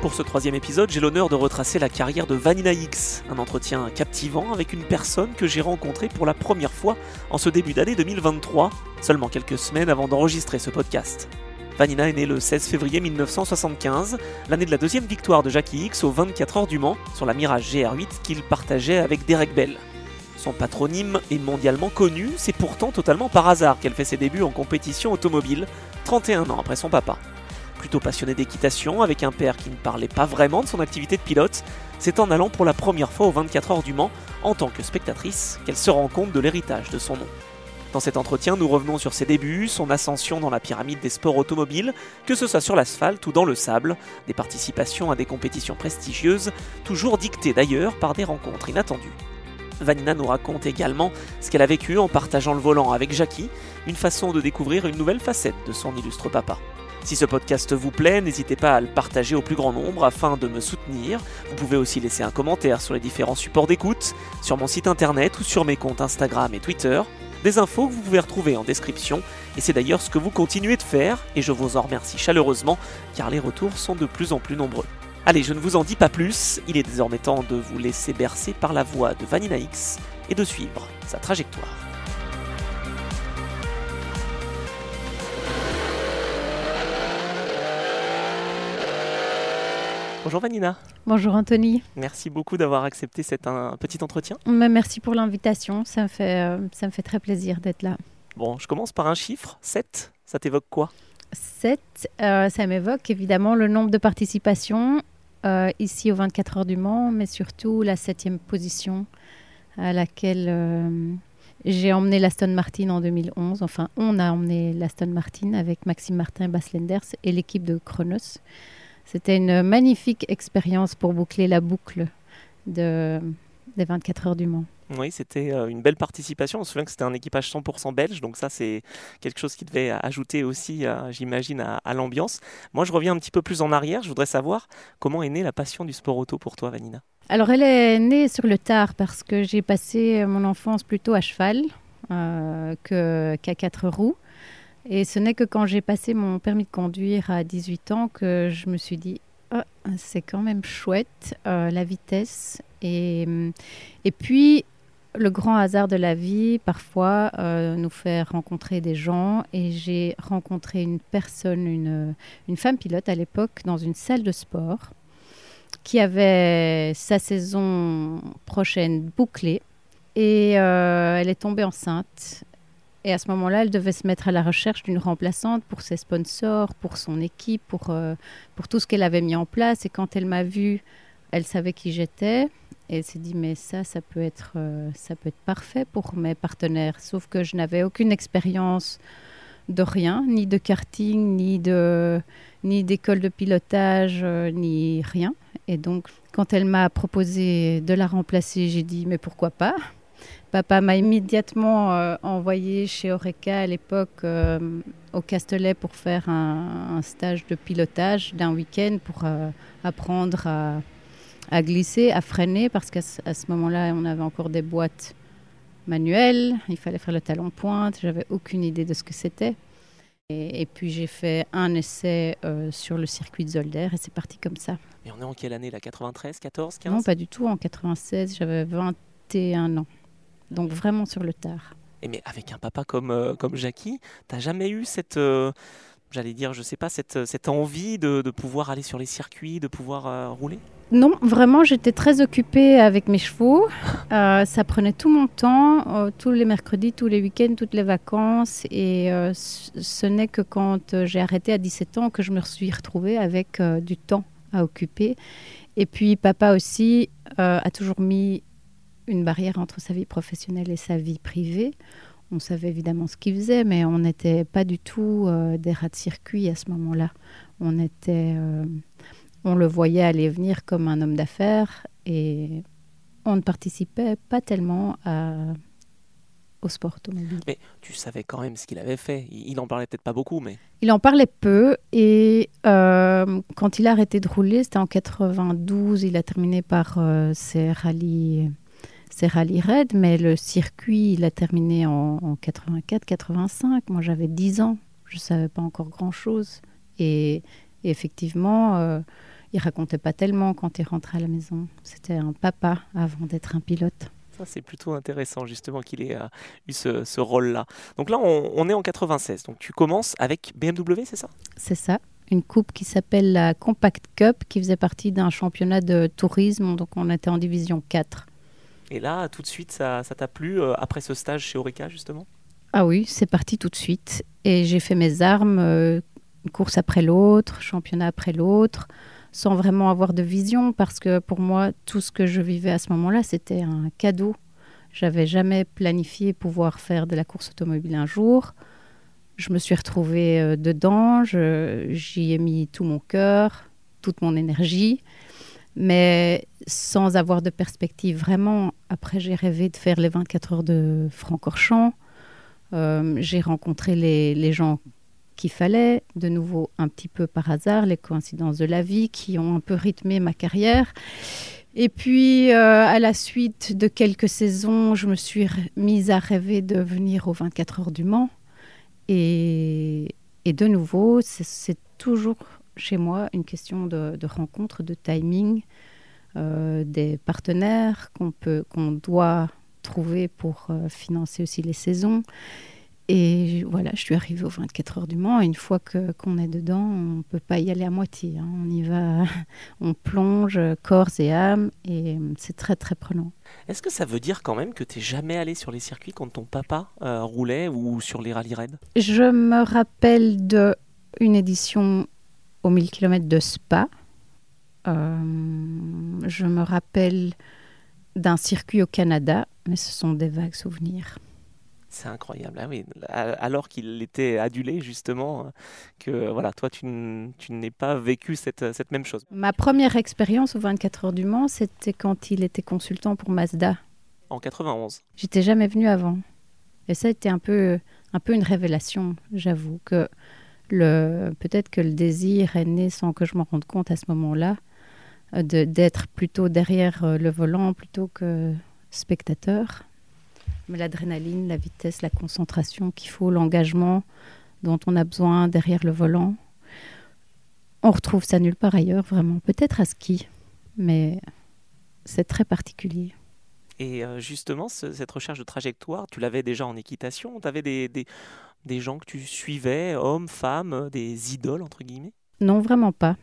Pour ce troisième épisode, j'ai l'honneur de retracer la carrière de Vanina X, un entretien captivant avec une personne que j'ai rencontrée pour la première fois en ce début d'année 2023, seulement quelques semaines avant d'enregistrer ce podcast. Vanina est née le 16 février 1975, l'année de la deuxième victoire de Jackie X aux 24 heures du Mans sur la Mirage GR8 qu'il partageait avec Derek Bell. Son patronyme est mondialement connu, c'est pourtant totalement par hasard qu'elle fait ses débuts en compétition automobile, 31 ans après son papa. Plutôt passionnée d'équitation, avec un père qui ne parlait pas vraiment de son activité de pilote, c'est en allant pour la première fois aux 24 heures du Mans, en tant que spectatrice, qu'elle se rend compte de l'héritage de son nom. Dans cet entretien, nous revenons sur ses débuts, son ascension dans la pyramide des sports automobiles, que ce soit sur l'asphalte ou dans le sable, des participations à des compétitions prestigieuses, toujours dictées d'ailleurs par des rencontres inattendues. Vanina nous raconte également ce qu'elle a vécu en partageant le volant avec Jackie, une façon de découvrir une nouvelle facette de son illustre papa. Si ce podcast vous plaît, n'hésitez pas à le partager au plus grand nombre afin de me soutenir. Vous pouvez aussi laisser un commentaire sur les différents supports d'écoute, sur mon site internet ou sur mes comptes Instagram et Twitter. Des infos que vous pouvez retrouver en description, et c'est d'ailleurs ce que vous continuez de faire, et je vous en remercie chaleureusement, car les retours sont de plus en plus nombreux. Allez, je ne vous en dis pas plus, il est désormais temps de vous laisser bercer par la voix de Vanina X et de suivre sa trajectoire. Bonjour Vanina. Bonjour Anthony. Merci beaucoup d'avoir accepté cet un, petit entretien. Merci pour l'invitation, ça, me fait, euh, ça me fait très plaisir d'être là. Bon, je commence par un chiffre, 7, ça t'évoque quoi? 7, euh, ça m'évoque évidemment le nombre de participations euh, ici aux 24 heures du Mans, mais surtout la septième position à laquelle j'ai emmené l'Aston Martin en 2011. Enfin, on a emmené l'Aston Martin avec Maxime Martin et Bas Lenders et l'équipe de Chronos. C'était une magnifique expérience pour boucler la boucle de, des 24 heures du Mans. Oui, c'était euh, une belle participation. On se souvient que c'était un équipage 100% belge, donc ça c'est quelque chose qui devait ajouter aussi, euh, j'imagine, à, l'ambiance. Moi, je reviens un petit peu plus en arrière. Je voudrais savoir comment est née la passion du sport auto pour toi, Vanina? Alors, elle est née sur le tard parce que j'ai passé mon enfance plutôt à cheval euh, qu'à quatre roues. Et ce n'est que quand j'ai passé mon permis de conduire à 18 ans que je me suis dit, ah, c'est quand même chouette, euh, la vitesse. Et, et puis, le grand hasard de la vie, parfois, euh, nous fait rencontrer des gens. Et j'ai rencontré une personne, une, une femme pilote à l'époque, dans une salle de sport, qui avait sa saison prochaine bouclée. Et euh, elle est tombée enceinte. Et à ce moment-là, elle devait se mettre à la recherche d'une remplaçante pour ses sponsors, pour son équipe, pour, euh, pour tout ce qu'elle avait mis en place. Et quand elle m'a vue, elle savait qui j'étais. Et elle s'est dit, mais ça, ça peut, être, euh, ça peut être parfait pour mes partenaires. Sauf que je n'avais aucune expérience de rien, ni de karting, ni de ni d'école de pilotage, euh, ni rien. Et donc, quand elle m'a proposé de la remplacer, j'ai dit, mais pourquoi pas? Papa m'a immédiatement euh, envoyé chez Oreca à l'époque euh, au Castellet pour faire un, stage de pilotage d'un week-end pour euh, apprendre à, glisser, à freiner, parce qu'à ce moment-là, on avait encore des boîtes manuelles, il fallait faire le talon pointe, j'avais aucune idée de ce que c'était. Et, et, puis j'ai fait un essai sur le circuit de Zolder et c'est parti comme ça. Et on est en quelle année là? 93, 14, 15 Non, pas du tout, en 96, j'avais 21 ans donc vraiment sur le tard. Et mais avec un papa comme, euh, comme Jackie, t'as jamais eu cette, euh, j'allais dire, je sais pas, cette, cette envie de, de, pouvoir aller sur les circuits, de pouvoir euh, rouler? Non, vraiment, j'étais très occupée avec mes chevaux. ça prenait tout mon temps, tous les mercredis, tous les week-ends, toutes les vacances. Et ce n'est que quand j'ai arrêté à 17 ans que je me suis retrouvée avec du temps à occuper. Et puis papa aussi a toujours mis une barrière entre sa vie professionnelle et sa vie privée. On savait évidemment ce qu'il faisait, mais on n'était pas du tout euh, des rats de circuit à ce moment-là. On était, euh, on le voyait aller venir comme un homme d'affaires et on ne participait pas tellement au sport automobile. Mais tu savais quand même ce qu'il avait fait. Il en parlait peut-être pas beaucoup, mais... Il en parlait peu et euh, quand il a arrêté de rouler, c'était en 92, il a terminé par euh, ses rallyes ses rallyes raids, mais le circuit, il a terminé en, 84-85. Moi, j'avais 10 ans, je ne savais pas encore grand-chose. Et, effectivement, euh, il racontait pas tellement quand il rentrait à la maison. C'était un papa avant d'être un pilote. Ça, c'est plutôt intéressant, justement, qu'il ait euh, eu ce, rôle-là. Donc là, on, est en 96. Donc tu commences avec BMW, c'est ça? C'est ça. Une coupe qui s'appelle la Compact Cup, qui faisait partie d'un championnat de tourisme. Donc on était en division 4. Et là, tout de suite, ça t'a plu euh, après ce stage chez Orica, justement? Ah oui, c'est parti tout de suite. Et j'ai fait mes armes, euh, course après l'autre, championnat après l'autre, sans vraiment avoir de vision, parce que pour moi, tout ce que je vivais à ce moment-là, c'était un cadeau. J'avais jamais planifié pouvoir faire de la course automobile un jour. Je me suis retrouvée euh, dedans, j'y ai mis tout mon cœur, toute mon énergie mais sans avoir de perspective vraiment. Après, j'ai rêvé de faire les 24 heures de Francorchamps. Euh, j'ai rencontré les, gens qu'il fallait, de nouveau un petit peu par hasard, les coïncidences de la vie qui ont un peu rythmé ma carrière. Et puis, euh, à la suite de quelques saisons, je me suis mise à rêver de venir aux 24 heures du Mans. Et, et de nouveau, c'est toujours chez moi une question de, rencontre, de timing, euh, des partenaires qu'on peut, qu'on doit trouver pour euh, financer aussi les saisons. Et voilà, je suis arrivée aux 24 heures du Mans. une fois que, qu'on est dedans, on ne peut pas y aller à moitié. Hein. On y va, on plonge corps et âme, et c'est très très prenant. Est-ce que ça veut dire quand même que tu n'es jamais allé sur les circuits quand ton papa euh, roulait ou sur les rallye raids? Je me rappelle de une édition aux 1000 km de Spa. Euh, je me rappelle d'un circuit au Canada, mais ce sont des vagues souvenirs. C'est incroyable, ah oui. alors qu'il était adulé justement, que voilà, toi tu n'es pas vécu cette, cette, même chose. Ma première expérience aux 24 heures du Mans, c'était quand il était consultant pour Mazda. En 91. J'étais jamais venu avant. Et ça a été un peu, un peu une révélation, j'avoue, que peut-être que le désir est né sans que je m'en rende compte à ce moment-là, euh, d'être plutôt derrière euh, le volant plutôt que spectateur. Mais l'adrénaline, la vitesse, la concentration qu'il faut, l'engagement dont on a besoin derrière le volant, on retrouve ça nulle part ailleurs, vraiment. Peut-être à ski, mais c'est très particulier. Et euh, justement, cette recherche de trajectoire, tu l'avais déjà en équitation Tu avais des, des gens que tu suivais, hommes, femmes, euh, des idoles entre guillemets? Non, vraiment pas.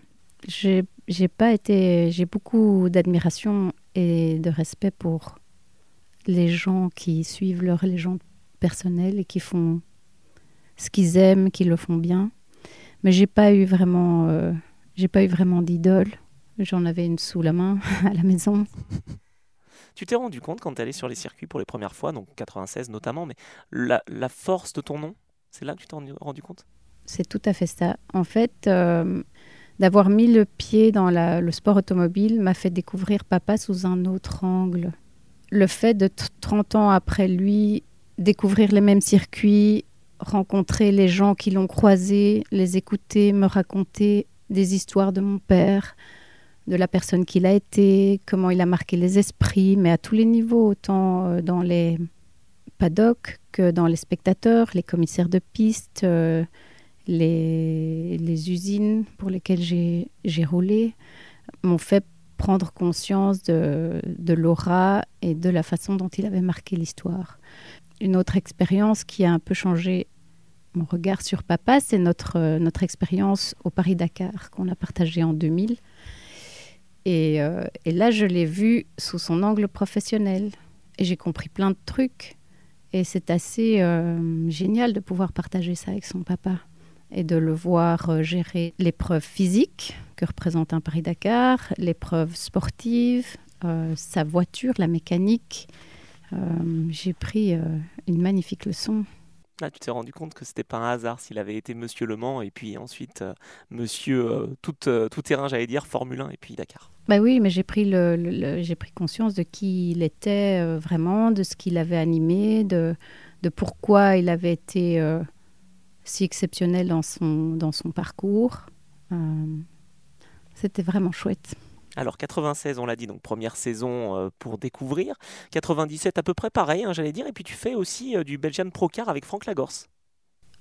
J'ai, j'ai pas été, j'ai beaucoup d'admiration et de respect pour les gens qui suivent leur légende personnelle et qui font ce qu'ils aiment, qui le font bien. Mais j'ai pas eu vraiment, euh, j'ai pas eu vraiment d'idole. J'en avais une sous la main à la maison. Tu t'es rendu compte quand tu allais sur les circuits pour les premières fois, donc 96 notamment, mais la, la force de ton nom? C'est là que tu t'es rendu compte? C'est tout à fait ça. En fait, euh, d'avoir mis le pied dans le sport automobile m'a fait découvrir papa sous un autre angle. Le fait de 30 ans après lui, découvrir les mêmes circuits, rencontrer les gens qui l'ont croisé, les écouter, me raconter des histoires de mon père, de la personne qu'il a été, comment il a marqué les esprits, mais à tous les niveaux, autant euh, dans les paddock dans les spectateurs, les commissaires de piste, euh, les, usines pour lesquelles j'ai roulé m'ont fait prendre conscience de, l'aura et de la façon dont il avait marqué l'histoire. Une autre expérience qui a un peu changé mon regard sur papa, c'est notre, notre expérience au Paris-Dakar qu'on a partagée en 2000. Et, euh, et là, je l'ai vu sous son angle professionnel. Et j'ai compris plein de trucs et c'est assez euh, génial de pouvoir partager ça avec son papa et de le voir euh, gérer l'épreuve physique que représente un Paris-Dakar, l'épreuve sportive, euh, sa voiture, la mécanique. J'ai pris une magnifique leçon. Là, tu t'es rendu compte que c'était pas un hasard s'il avait été Monsieur Le Mans et puis ensuite euh, Monsieur euh, tout, euh, tout terrain, j'allais dire, Formule 1 et puis Dakar. Bah oui, mais j'ai pris, le, j'ai pris conscience de qui il était vraiment, de ce qu'il avait animé, de, de pourquoi il avait été si exceptionnel dans son, dans son parcours. c'était vraiment chouette. Alors 96, on l'a dit, donc première saison euh, pour découvrir. 97 à peu près pareil, hein, j'allais dire. Et puis tu fais aussi euh, du Belgian Procar avec Franck Lagorce.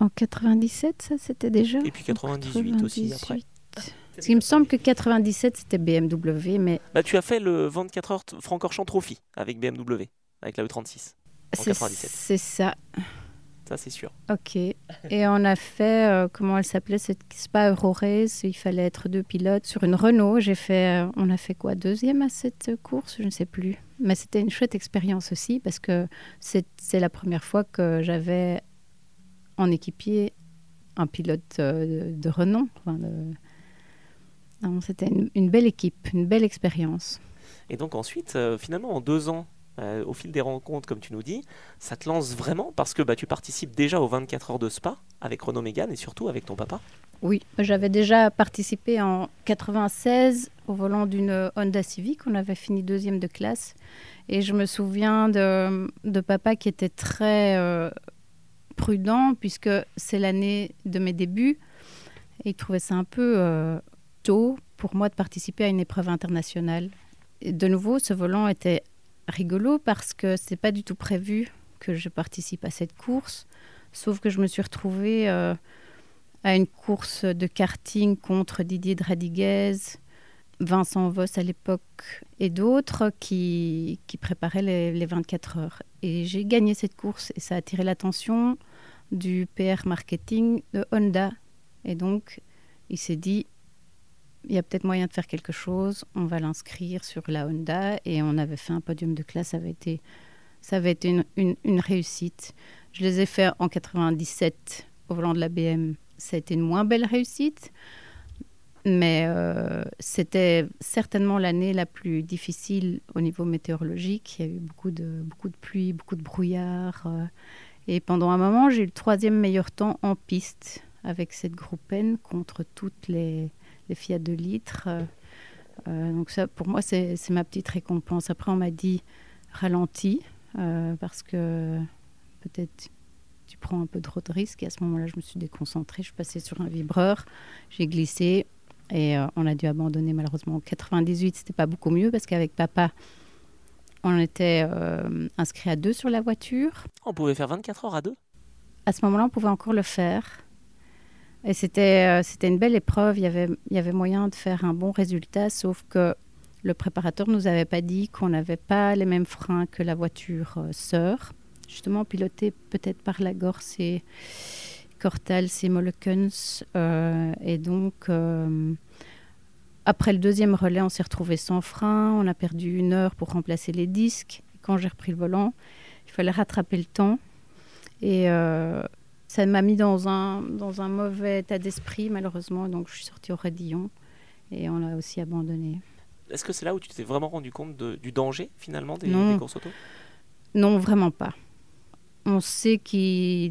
En 97, ça c'était déjà? Et puis 98, aussi après. Parce qu'il me semble que 97 c'était BMW, mais... Bah, tu as fait le 24 heures Francorchamps Trophy avec BMW, avec la E36. C'est ça. Ça, c'est sûr. Ok. Et on a fait, euh, comment elle s'appelait C'est pas EuroRace. Il fallait être deux pilotes sur une Renault. J'ai fait, euh, on a fait quoi Deuxième à cette course Je ne sais plus. Mais c'était une chouette expérience aussi parce que c'est la première fois que j'avais en équipier un pilote euh, de, renom. C'était une, une, belle équipe, une belle expérience. Et donc ensuite, finalement, en deux ans, euh, au fil des rencontres, comme tu nous dis, ça te lance vraiment parce que bah, tu participes déjà aux 24 heures de Spa avec Renaud Mégane et surtout avec ton papa. Oui, j'avais déjà participé en 96 au volant d'une Honda Civic. On avait fini deuxième de classe. Et je me souviens de, de papa qui était très euh, prudent puisque c'est l'année de mes débuts. Et il trouvait ça un peu euh, tôt pour moi de participer à une épreuve internationale. De nouveau, ce volant était rigolo parce que c'est pas du tout prévu que je participe à cette course, sauf que je me suis retrouvée euh, à une course de karting contre Didier Dradiguez, Vincent Voss à l'époque et d'autres qui, qui, préparaient les, les 24 heures. Et j'ai gagné cette course et ça a attiré l'attention du PR marketing de Honda. Et donc, il s'est dit, il y a peut-être moyen de faire quelque chose, on va l'inscrire sur la Honda. Et on avait fait un podium de classe, ça avait été, ça avait été une, réussite. Je les ai fait en 97 au volant de la BM. Ça a été une moins belle réussite, mais euh, c'était certainement l'année la plus difficile au niveau météorologique. Il y a eu beaucoup de, beaucoup de pluie, beaucoup de brouillard. Euh, et pendant un moment, j'ai eu le troisième meilleur temps en piste avec cette groupe N contre toutes les, les Fiat de litres. Euh, euh, donc ça, pour moi, c'est ma petite récompense. Après, on m'a dit ralentis euh, parce que peut-être tu prends un peu trop de risques. Et à ce moment-là, je me suis déconcentrée. Je suis passée sur un vibreur, j'ai glissé et on a dû abandonner malheureusement. En 98, c'était pas beaucoup mieux parce qu'avec papa, on était inscrit à deux sur la voiture. On pouvait faire 24 heures à deux? À ce moment-là, on pouvait encore le faire. Et c'était, euh, c'était une belle épreuve. Il y, avait, il y avait moyen de faire un bon résultat, sauf que le préparateur nous avait pas dit qu'on n'avait pas les mêmes freins que la voiture euh, sœur. Justement, pilotée peut-être par la Gorse et Cortals et Molekens. Euh, et donc, après le deuxième relais, on s'est retrouvé sans frein. On a perdu une heure pour remplacer les disques. Quand j'ai repris le volant, il fallait rattraper le temps. Et ça m'a mis dans un, dans un mauvais état d'esprit, malheureusement. Donc, je suis sortie au Radillon et on l'a aussi abandonné. Est-ce que c'est là où tu t'es vraiment rendu compte du danger, finalement, des, courses auto? Non, vraiment pas. On sait qu'il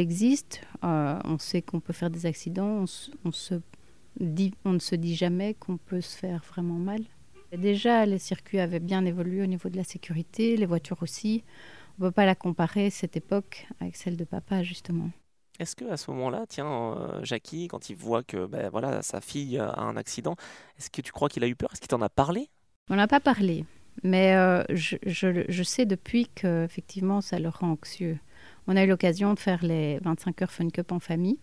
existe, euh, on sait qu'on peut faire des accidents, on, se dit, on ne se dit jamais qu'on peut se faire vraiment mal. déjà, les circuits avaient bien évolué au niveau de la sécurité, les voitures aussi on ne peut pas la comparer, cette époque, avec celle de papa, justement. Est-ce que à ce moment-là, tiens, euh, Jackie, quand il voit que ben, voilà, sa fille a un accident, est-ce que tu crois qu'il a eu peur? Est-ce qu'il t'en a parlé? On n'a pas parlé, mais euh, je, je, sais depuis que effectivement, ça le rend anxieux. On a eu l'occasion de faire les 25 heures Fun Cup en famille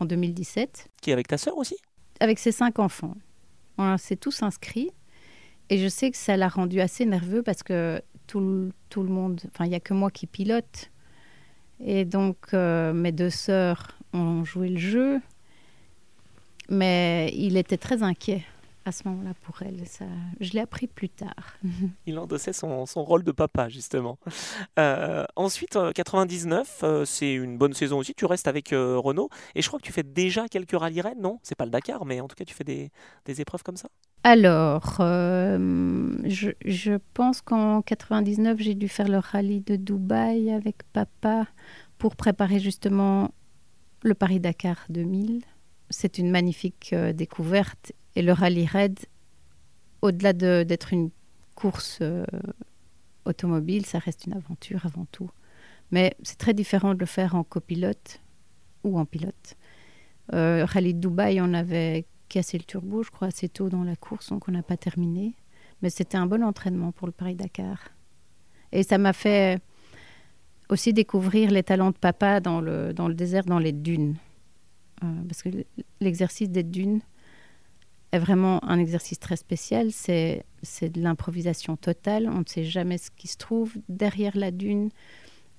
en 2017. Qui est avec ta sœur aussi? Avec ses cinq enfants. On s'est tous inscrits. Et je sais que ça l'a rendu assez nerveux parce que tout, tout le monde, enfin, il n'y a que moi qui pilote. Et donc, euh, mes deux sœurs ont joué le jeu. Mais il était très inquiet à ce moment-là pour elle. Ça, je l'ai appris plus tard. Il endossait son, son rôle de papa, justement. Euh, ensuite, 99, euh, c'est une bonne saison aussi. Tu restes avec Renault. Et je crois que tu fais déjà quelques rennes, non? C'est pas le Dakar, mais en tout cas, tu fais des, des épreuves comme ça? Alors, euh, je, pense qu'en 99, j'ai dû faire le rallye de Dubaï avec papa pour préparer justement le Paris-Dakar 2000. C'est une magnifique euh, découverte et le rallye raid, au-delà d'être une course euh, automobile, ça reste une aventure avant tout. Mais c'est très différent de le faire en copilote ou en pilote. Rallye de Dubaï, on avait cassé le turbo, je crois, assez tôt dans la course, donc on n'a pas terminé. Mais c'était un bon entraînement pour le Paris-Dakar. Et ça m'a fait aussi découvrir les talents de papa dans le, dans le désert, dans les dunes. Euh, parce que l'exercice des dunes est vraiment un exercice très spécial. C'est de l'improvisation totale. On ne sait jamais ce qui se trouve derrière la dune.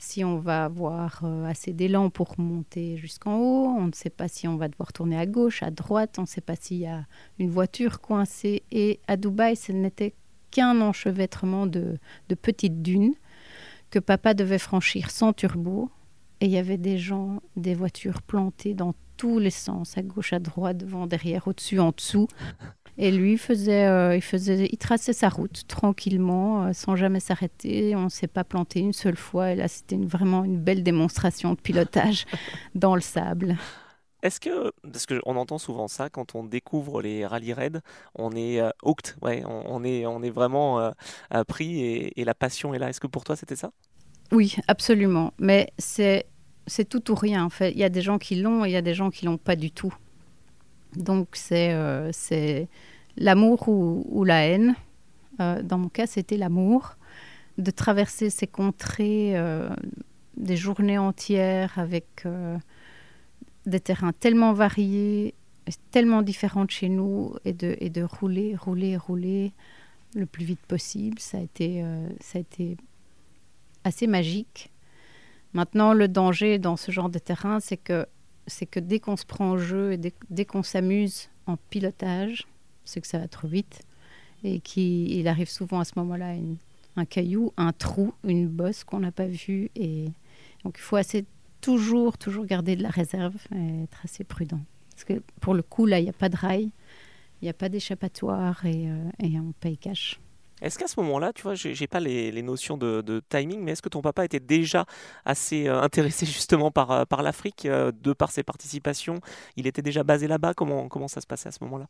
Si on va avoir euh, assez d'élan pour monter jusqu'en haut, on ne sait pas si on va devoir tourner à gauche, à droite, on ne sait pas s'il y a une voiture coincée. Et à Dubaï, ce n'était qu'un enchevêtrement de, de petites dunes que papa devait franchir sans turbo. Et il y avait des gens, des voitures plantées dans tous les sens, à gauche, à droite, devant, derrière, au-dessus, en dessous. Et lui faisait, euh, il faisait, il traçait sa route tranquillement, euh, sans jamais s'arrêter. On ne s'est pas planté une seule fois. Et là, c'était vraiment une belle démonstration de pilotage dans le sable. Est-ce que, parce qu'on entend souvent ça quand on découvre les rallye raids, on est euh, hooked, ouais, on, est, on est vraiment pris et, la passion est là. Est-ce que pour toi c'était ça? Oui, absolument. Mais c'est, c'est tout ou rien en fait. Il y a des gens qui l'ont et il y a des gens qui l'ont pas du tout. Donc c'est, euh, c'est l'amour ou, la haine. dans mon cas, c'était l'amour de traverser ces contrées des journées entières avec des terrains tellement variés, tellement différents de chez nous, et de, et de rouler, rouler, rouler le plus vite possible. Ça a été, euh, ça a été assez magique. Maintenant, le danger dans ce genre de terrain, c'est que, c'est que dès qu'on se prend au jeu et dès, qu'on s'amuse en pilotage, c'est que ça va trop vite. Et qu'il arrive souvent à ce moment-là un caillou, un trou, une bosse qu'on n'a pas vue. Et donc il faut assez toujours, toujours garder de la réserve et être assez prudent. Parce que pour le coup, là, il n'y a pas de rail, il n'y a pas d'échappatoire et, euh, et, on paye cash. Est-ce qu'à ce, moment-là, tu vois, j'ai pas les, notions de, de, timing, mais est-ce que ton papa était déjà assez euh, intéressé justement par, euh, l'Afrique, de par ses participations? Il était déjà basé là-bas? Comment, comment ça se passait à ce moment-là?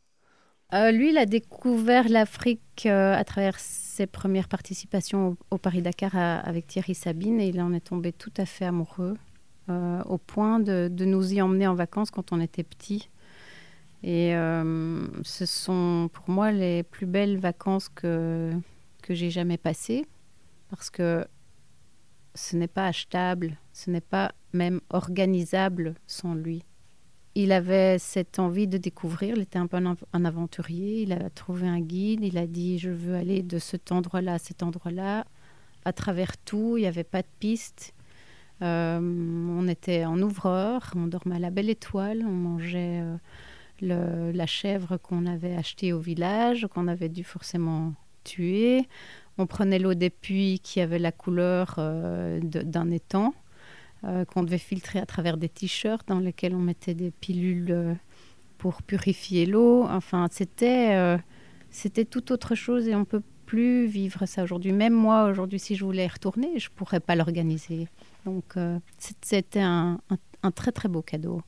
Lui, il a découvert l'Afrique à travers ses premières participations au, Paris-Dakar avec Thierry Sabine et il en est tombé tout à fait amoureux. Euh, au point de, nous y emmener en vacances quand on était petit. Et euh, ce sont pour moi les plus belles vacances que, que j'ai jamais passées parce que ce n'est pas achetable, ce n'est pas même organisable sans lui. Il avait cette envie de découvrir, il était un peu un, aventurier, il a trouvé un guide, il a dit je veux aller de cet endroit-là à cet endroit-là, à travers tout, il n'y avait pas de piste, euh, on était en ouvreur, on dormait à la belle étoile, on mangeait euh, la chèvre qu'on avait achetée au village, qu'on avait dû forcément tuer. On prenait l'eau des puits qui avait la couleur euh, d'un étang, qu'on devait filtrer à travers des t-shirts dans lesquels on mettait des pilules pour purifier l'eau. Enfin, c'était tout autre chose et on peut plus vivre ça aujourd'hui. Même moi, aujourd'hui, si je voulais y retourner, je pourrais pas l'organiser. Donc euh, c'était un, très très beau cadeau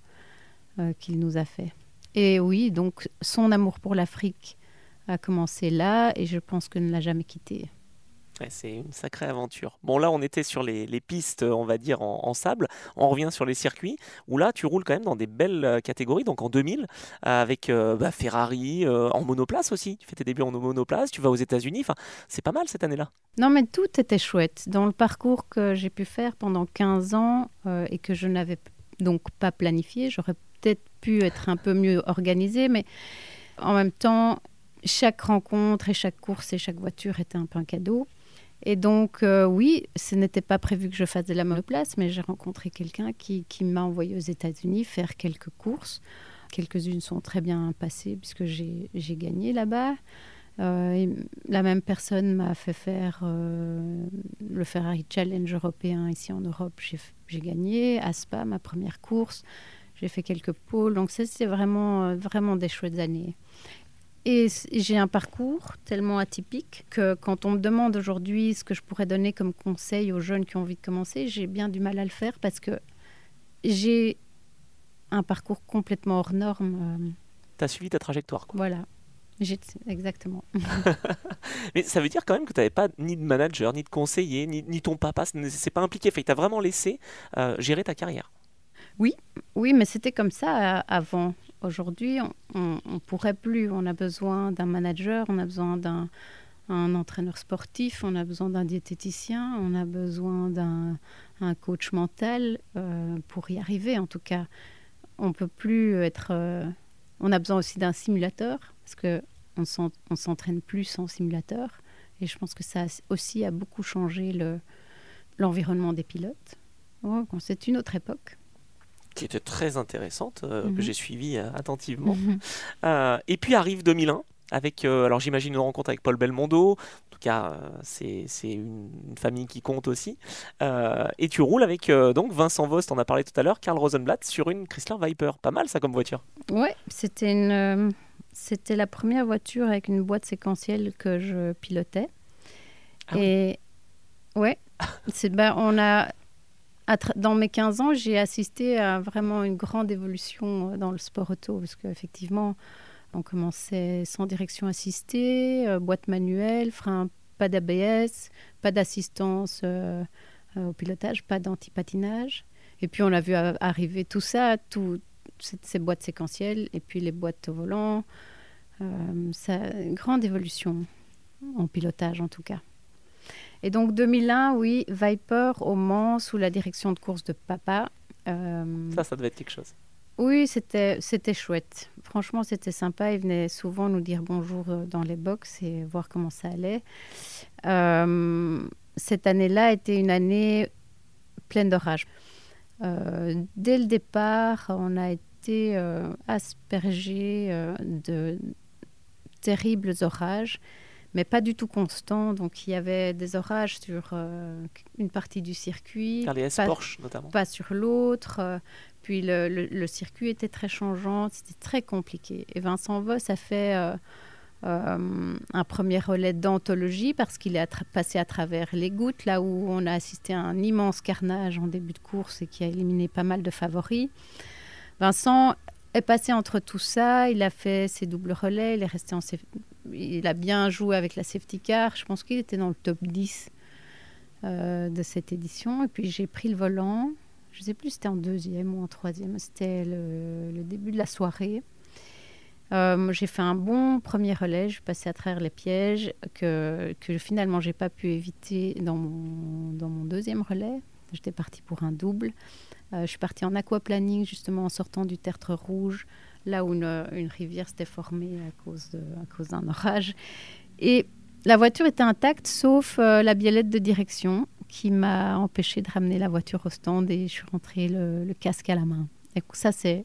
euh, qu'il nous a fait. Et oui, donc son amour pour l'Afrique a commencé là et je pense que ne l'a jamais quitté c'est une sacrée aventure. Bon, là, on était sur les, pistes, on va dire, en, sable. On revient sur les circuits, où là, tu roules quand même dans des belles euh, catégories. Donc en 2000, avec euh, bah, Ferrari, euh, en monoplace aussi. Tu fais tes débuts en monoplace, tu vas aux États-Unis. Enfin, c'est pas mal cette année-là. Non, mais tout était chouette. Dans le parcours que j'ai pu faire pendant 15 ans et que je n'avais donc pas planifié, j'aurais peut-être pu être un peu mieux organisée, mais en même temps, chaque rencontre et chaque course et chaque voiture était un peu un cadeau. Et donc, euh, oui, ce n'était pas prévu que je fasse de la monoplace, mais j'ai rencontré quelqu'un qui, m'a envoyé aux États-Unis faire quelques courses. Quelques-unes sont très bien passées puisque j'ai gagné là-bas. Euh, la même personne m'a fait faire euh, le Ferrari Challenge européen ici en Europe. J'ai gagné. Aspa, ma première course. J'ai fait quelques pôles. Donc, c'est vraiment, vraiment des chouettes années. Et j'ai un parcours tellement atypique que quand on me demande aujourd'hui ce que je pourrais donner comme conseil aux jeunes qui ont envie de commencer, j'ai bien du mal à le faire parce que j'ai un parcours complètement hors norme. tu as suivi ta trajectoire. Quoi. Voilà. Exactement. Mais ça veut dire quand même que tu n'avais pas ni de manager, ni de conseiller, ni, ni ton papa, c'est pas impliqué. Fait, tu as vraiment laissé euh, gérer ta carrière. Oui, oui, mais c'était comme ça euh, avant. Aujourd'hui, on ne pourrait plus. On a besoin d'un manager, on a besoin d'un entraîneur sportif, on a besoin d'un diététicien, on a besoin d'un coach mental euh, pour y arriver. En tout cas, on peut plus être. on a besoin aussi d'un simulateur parce qu'on on s'entraîne plus en simulateur. Et je pense que ça aussi a beaucoup changé l'environnement des pilotes. c'est une autre époque. Qui était très intéressante, euh, que mhm. j'ai suivie euh, attentivement. Mhm. Euh, et puis arrive 2001, avec, alors j'imagine une rencontre avec Paul Belmondo, en tout cas c'est une, une, famille qui compte aussi, et tu roules avec donc Vincent Vost, on a parlé tout à l'heure, Karl Rosenblatt sur une Chrysler Viper, pas mal ça comme voiture. Ouais, c'était une, c'était la première voiture avec une boîte séquentielle que je pilotais. Ah et ouais, c'est ben on a dans mes 15 ans, j'ai assisté à vraiment une grande évolution euh, dans le sport auto parce qu'effectivement, on commençait sans direction assistée, euh, boîte manuelle, frein pas d'ABS, pas d'assistance euh, au pilotage, pas d'antipatinage. Et puis on a vu arriver tout ça, tout, ces boîtes séquentielles et puis les boîtes au volant. Une grande évolution en pilotage en tout cas. Et donc 2001, oui, Viper au Mans sous la direction de course de papa. Euh, ça, ça devait être quelque chose. Oui, c'était c'était chouette. Franchement, c'était sympa. Il venait souvent nous dire bonjour euh, dans les box et voir comment ça allait. cette année-là était une année pleine d'orages. dès le départ, on a été euh, aspergé euh, de terribles orages, mais pas du tout constants. Donc il y avait des orages sur euh, une partie du circuit, pas, notamment. pas sur l'autre. puis le, circuit était très changeant, c'était très compliqué. Et Vincent Voss a fait un premier relais d'anthologie parce qu'il est passé à travers les gouttes, là où on a assisté à un immense carnage en début de course et qui a éliminé pas mal de favoris. Vincent est passé entre tout ça, il a fait ses doubles relais, il est resté en il a bien joué avec la safety car. Je pense qu'il était dans le top 10 euh, de cette édition. Et puis j'ai pris le volant. Je ne sais plus si c'était en deuxième ou en troisième. C'était le, début de la soirée. Euh, j'ai fait un bon premier relais. Je suis passé à travers les pièges que, que finalement j'ai pas pu éviter dans mon, dans mon deuxième relais. J'étais partie pour un double. Euh, je suis partie en aquaplaning justement en sortant du tertre rouge, là où une, rivière s'était formée à cause, à cause d'un orage. Et la voiture était intacte, sauf euh, la biellette de direction qui m'a empêché de ramener la voiture au stand et je suis rentrée le, casque à la main. Et ça, c'est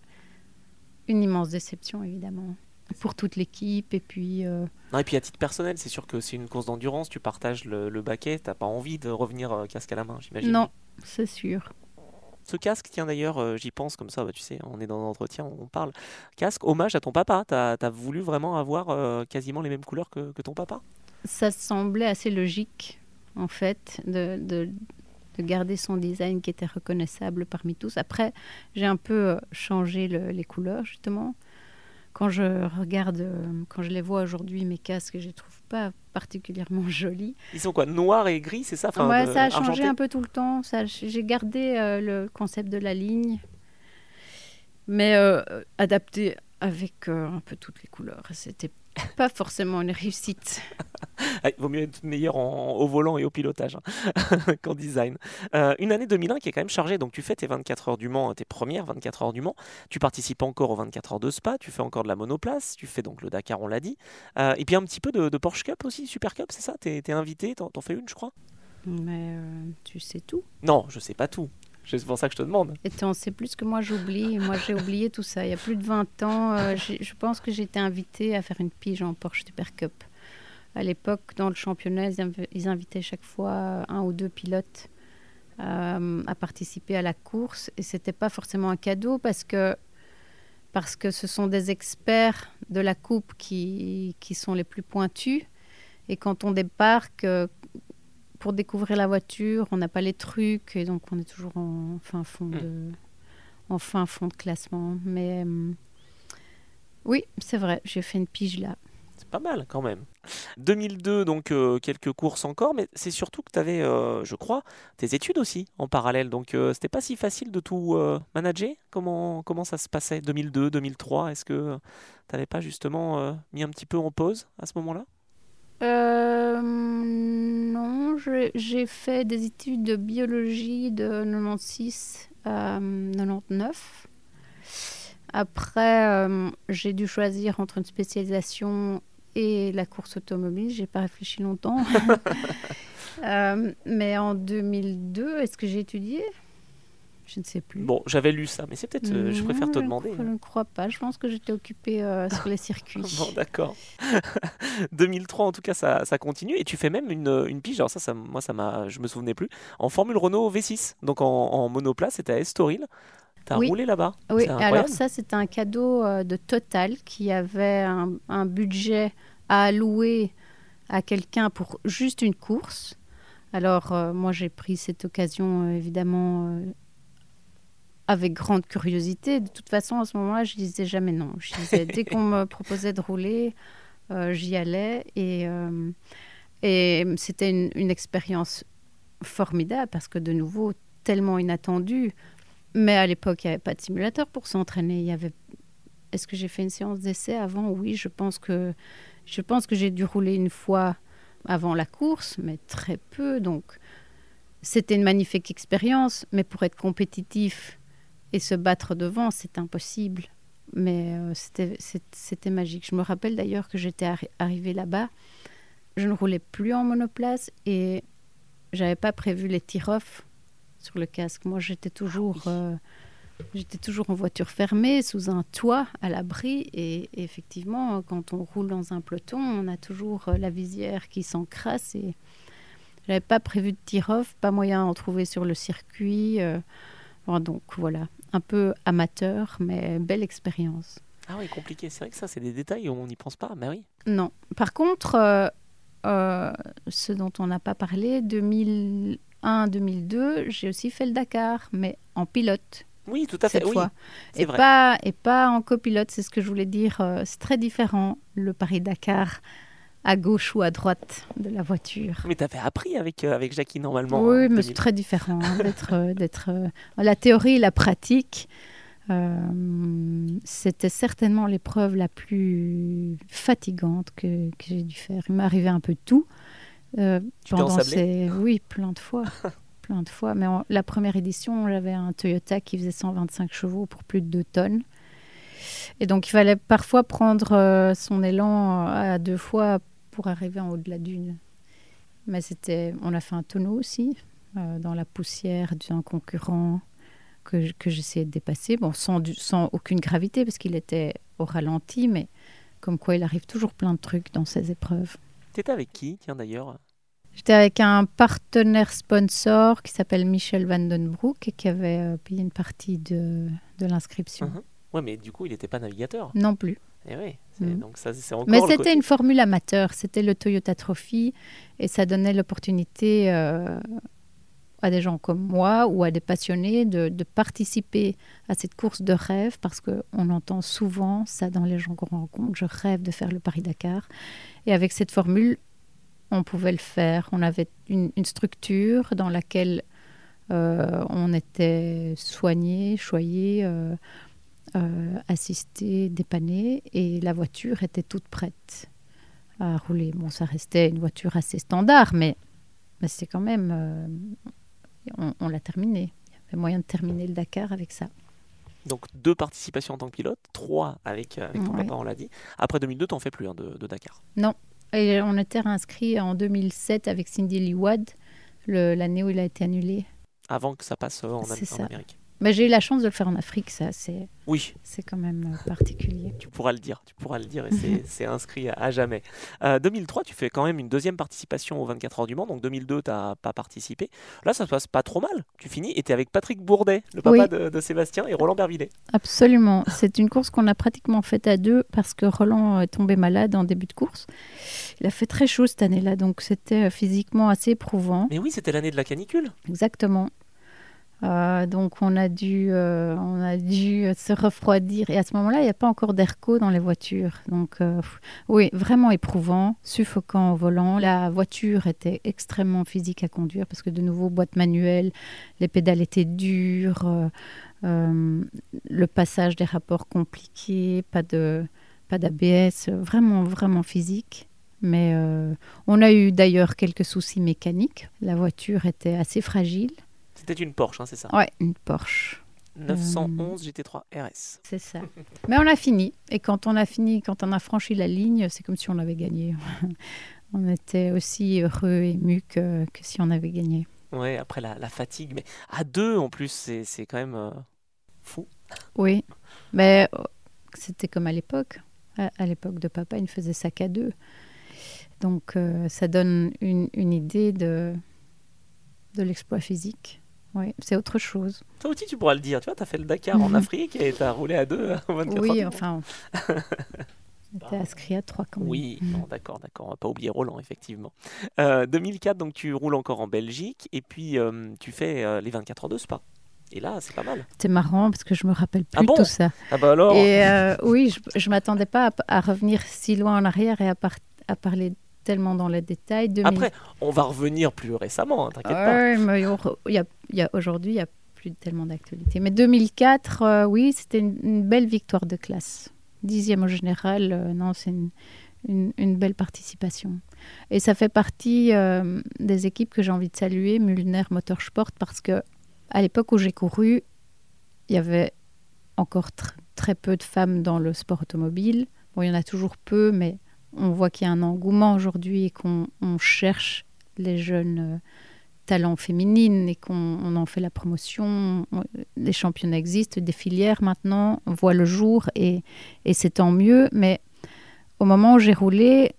une immense déception, évidemment, pour toute l'équipe. Et puis. Euh, non, et puis à titre personnel, c'est sûr que c'est une course d'endurance, tu partages le, le baquet, t'as pas envie de revenir casque à la main, j'imagine. Non, c'est sûr. Ce casque, tiens d'ailleurs, euh, j'y pense comme ça, bah, tu sais, on est dans l'entretien, on parle. Casque, hommage à ton papa. Tu as, voulu vraiment avoir euh, quasiment les mêmes couleurs que, ton papa? Ça semblait assez logique, en fait, de, de, garder son design qui était reconnaissable parmi tous. Après, j'ai un peu euh, changé les couleurs, justement quand je regarde, euh, quand je les vois aujourd'hui, mes casques, je les trouve pas particulièrement jolis. Ils sont quoi, noirs et gris, c'est ça? Enfin, Ça a changé un peu tout le temps. J'ai gardé euh, le concept de la ligne, mais euh, adapté avec un peu toutes les couleurs. C'était pas forcément une réussite. Il vaut mieux être meilleur au volant et au pilotage hein, qu'en design. Euh, une année 2001 qui est quand même chargée. Donc tu fais tes 24 heures du Mans, tes premières 24 heures du Mans. Tu participes encore aux 24 heures de Spa. Tu fais encore de la monoplace. Tu fais donc le Dakar, on l'a dit. Euh, et puis un petit peu de, Porsche Cup aussi, Super Cup, c'est ça? T'es es invité, t'en fais une, je crois? Mais euh, tu sais tout. Non, je sais pas tout. C'est pour ça que je te demande. Et tu en plus que moi, j'oublie. Moi, j'ai oublié tout ça. Il y a plus de 20 ans, euh, je pense que j'ai été invitée à faire une pige en Porsche Super Cup. À l'époque, dans le championnat, ils invitaient chaque fois un ou deux pilotes euh, à participer à la course. Et c'était pas forcément un cadeau parce que, parce que ce sont des experts de la coupe qui, qui sont les plus pointus. Et quand on débarque, pour découvrir la voiture, on n'a pas les trucs et donc on est toujours en fin fond hmm. de, en fin fond de classement. Mais euh, oui, c'est vrai, j'ai fait une pige là. C'est pas mal quand même. 2002, donc euh, quelques courses encore, mais c'est surtout que tu avais, euh, je crois, tes études aussi en parallèle. Donc c'était pas si facile de tout manager. Comment, comment ça se passait 2002, 2003 Est-ce que tu n'avais pas justement mis un petit peu en pause à ce moment-là? Euh, non, j'ai fait des études de biologie de 96 à 99. Après, euh, j'ai dû choisir entre une spécialisation et la course automobile. J'ai pas réfléchi longtemps. Euh, mais en 2002, est-ce que j'ai étudié? Je ne sais plus. Bon, j'avais lu ça, mais c'est peut-être, euh, je préfère te demander. Je ne crois pas. Je pense que j'étais occupée euh, sur les circuits. Bon, d'accord. 2003, en tout cas, ça, ça continue. Et tu fais même une, une pige. Alors, ça, ça moi, ça m'a, je me souvenais plus. En Formule Renault V6. Donc, en, en monoplace, c'était à Estoril. Tu as Oui. roulé là-bas. Oui, alors ça, c'était un cadeau euh, de Total qui avait un, un budget à allouer à quelqu'un pour juste une course. Alors, euh, moi, j'ai pris cette occasion, euh, évidemment, euh, avec grande curiosité. De toute façon, à ce moment-là, je disais jamais non. Je disais, dès qu'on me proposait de rouler, euh, j'y allais. Et, euh, et c'était une, une expérience formidable parce que, de nouveau, tellement inattendue. Mais à l'époque, il n'y avait pas de simulateur pour s'entraîner. Il y avait... Est-ce que j'ai fait une séance d'essai avant? Oui, je pense que je pense que j'ai dû rouler une fois avant la course, mais très peu. Donc, c'était une magnifique expérience, mais pour être compétitif et se battre devant, c'est impossible. Mais euh, c'était- magique. Je me rappelle d'ailleurs que j'étais arri- arrivée là-bas. Je ne roulais plus en monoplace et j'avais pas prévu les tir-off sur le casque. Moi, j'étais toujours, euh, j'étais toujours en voiture fermée, sous un toit, à l'abri. Et, et effectivement, quand on roule dans un peloton, on a toujours euh, la visière qui s'encrasse. Et j'avais pas prévu de tir-off, pas moyen d'en trouver sur le circuit. euh, donc voilà, un peu amateur, mais belle expérience. Ah oui, compliqué. C'est vrai que ça, c'est des détails, on n'y pense pas. Mais oui. Non. Par contre, euh, euh, ce dont on n'a pas parlé, 2001-2002, j'ai aussi fait le Dakar, mais en pilote Oui, tout à fait. cette Oui, fois. Et vrai. pas, et pas en copilote, c'est ce que je voulais dire. euh, c'est très différent, le Paris-Dakar, à gauche ou à droite de la voiture. Mais tu avais appris avec, euh, avec Jackie normalement. oui, hein, mais 2000. c'est très différent hein, d'être, euh, d'être euh, la théorie et la pratique. c'était certainement l'épreuve la plus fatigante que, que j'ai dû faire. Il m'est arrivé un peu tout. ces... Oui, plein de fois. plein de fois. Mais en- la première édition, j'avais un Toyota qui faisait 125 chevaux pour plus de 2 tonnes. Et donc, il fallait parfois prendre euh, son élan euh, à deux fois pour arriver en haut de la dune. Mais c'était, on a fait un tonneau aussi, euh, dans la poussière d'un concurrent que, que j'essayais de dépasser. Bon, sans, du- sans aucune gravité, parce qu'il était au ralenti, mais comme quoi il arrive toujours plein de trucs dans ces épreuves. T'étais avec qui, tiens d'ailleurs? J'étais avec un partenaire sponsor qui s'appelle Michel Vandenbroek et qui avait euh, payé une partie de, de l'inscription. Mhm. Ouais, mais du coup, il n'était pas navigateur? Non plus. Et oui, c'est- donc ça, c'est encore Mais c'était une formule amateur, c'était le Toyota Trophy et ça donnait l'opportunité euh, à des gens comme moi ou à des passionnés de, de participer à cette course de rêve parce qu'on entend souvent ça dans les gens qu'on rencontre, je rêve de faire le Paris-Dakar. Et avec cette formule, on pouvait le faire. On avait une, une structure dans laquelle euh, on était soigné, choyé. euh, euh, assisté, dépanné, et la voiture était toute prête à rouler. Bon, ça restait une voiture assez standard, mais, mais c'est quand même... euh, on on l'a terminé. Il y avait moyen de terminer le Dakar avec ça. Donc deux participations en tant que pilote, trois avec, euh, avec ton Ouais. papa, on l'a dit. Après 2002, t'en fais plus hein, de, de Dakar. Et on était inscrit en 2007 avec Cindy Lee Wad, le- l'année où il a été annulé. Avant que ça passe en ça. Amérique. Mais j'ai eu la chance de le faire en Afrique, ça, c'est Oui, c'est quand même euh, particulier. tu pourras le dire, tu pourras le dire et c'est- inscrit à, jamais. Euh, 2003, tu fais quand même une deuxième participation aux 24 heures du Mans, donc 2002, tu n'as pas participé. Là, ça se passe pas trop mal. Tu finis et tu es avec Patrick Bourdet, le papa Oui. de, de Sébastien, et Roland Bervillet. Absolument. C'est une course qu'on a pratiquement faite à deux parce que Roland est tombé malade en début de course. Il a fait très chaud cette année-là, donc c'était euh, physiquement assez éprouvant. Mais oui, c'était l'année de la canicule. Exactement. Euh, donc on a, dû, euh, on a dû se refroidir. Et à ce moment-là, il n'y a pas encore d'airco dans les voitures. Donc euh, oui, vraiment éprouvant, suffocant au volant. La voiture était extrêmement physique à conduire parce que de nouveau, boîte manuelle, les pédales étaient dures, le passage des rapports compliqués, pas de pas d'ABS, vraiment, vraiment physique. Mais on a eu d'ailleurs quelques soucis mécaniques. La voiture était assez fragile. C'était une Porsche, hein, c'est ça? Ouais, une Porsche. 911 GT3 RS. C'est ça. Mais on a fini. Et quand on a fini, quand on a franchi la ligne, c'est comme si on avait gagné. on était aussi heureux et émus que, que, si on avait gagné. Ouais, après la, la, fatigue. Mais à deux, en plus, c'est quand même euh, fou. Oui. Mais euh, c'était comme à l'époque. À, l'époque de papa, il faisait ça qu'à deux. Donc, euh, ça donne une, une idée de, de l'exploit physique. Oui, c'est autre chose. Toi aussi, tu pourras le dire. Tu vois, tu as fait le Dakar en Afrique et tu as roulé à deux. oui, enfin. Tu inscrit à trois quand même. Oui, d'accord, d'accord. On va pas oublier Roland, effectivement. Euh, 2004, donc tu roules encore en Belgique et puis euh, tu fais euh, les 24 heures de Spa. Et là, c'est pas mal. C'est marrant parce que je me rappelle plus ah tout ça. Ah bah alors Et euh, oui, je, je m'attendais pas à, revenir si loin en arrière et à, à parler tellement dans les détails. Après, on va revenir plus récemment, hein, t'inquiète pas. Mais y a, y a, aujourd'hui, il n'y a plus tellement d'actualité. Mais 2004, euh, oui, c'était une, belle victoire de classe. Dixième au général, euh, non, c'est une, une, belle participation. Et ça fait partie euh, des équipes que j'ai envie de saluer, Mulner Motorsport, parce que à l'époque où j'ai couru, il y avait encore très peu de femmes dans le sport automobile. Bon, il y en a toujours peu, mais on voit qu'il y a un engouement aujourd'hui et qu'on cherche les jeunes euh, talents féminines et qu'on en fait la promotion. Les championnats existent, des filières maintenant voient le jour et, c'est tant mieux. Mais au moment où j'ai roulé,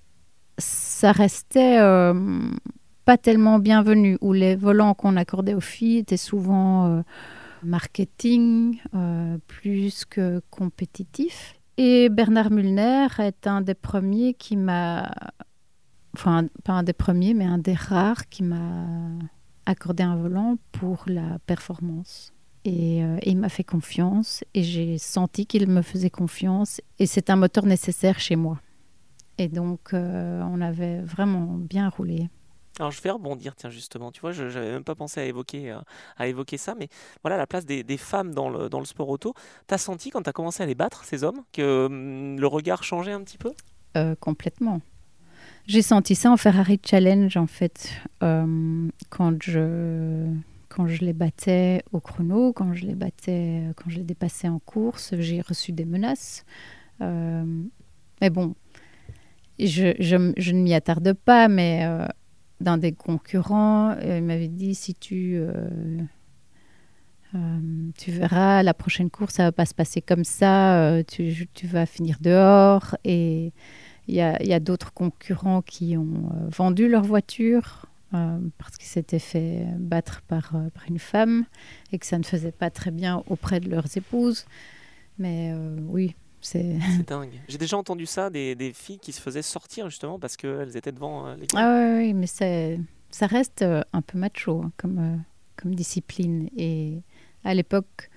ça restait euh, pas tellement bienvenu, où les volants qu'on accordait aux filles étaient souvent euh, marketing plus que compétitifs. Et Bernard Mulner est un des premiers qui m'a, enfin pas un des premiers, mais un des rares qui m'a accordé un volant pour la performance. Et, euh, il m'a fait confiance et j'ai senti qu'il me faisait confiance et c'est un moteur nécessaire chez moi. Et donc euh, on avait vraiment bien roulé. Alors je vais rebondir, tiens justement, tu vois, je n'avais même pas pensé à évoquer, euh, à évoquer ça, mais voilà la place des, femmes dans le, dans le sport auto. Tu as senti quand tu as commencé à les battre, ces hommes, que hum, le regard changeait un petit peu? Euh, Complètement. J'ai senti ça en Ferrari Challenge en fait, euh, quand, je, quand je les battais au chrono, quand je les battais, quand je les dépassais en course, j'ai reçu des menaces. mais bon, je, je, je ne m'y attarde pas, mais d'un des concurrents. il m'avait dit si tu, euh, euh, tu verras, la prochaine course, ça va pas se passer comme ça, euh, tu, vas finir dehors. Et il y a, a d'autres concurrents qui ont vendu leur voiture. parce qu'ils s'étaient fait battre par, par, une femme et que ça ne faisait pas très bien auprès de leurs épouses. Mais oui, c'est dingue. J'ai déjà entendu ça, des, des, filles qui se faisaient sortir justement parce qu'elles étaient devant euh, les Ah oui, mais ça reste euh, un peu macho hein, comme, euh, comme discipline. Et à l'époque,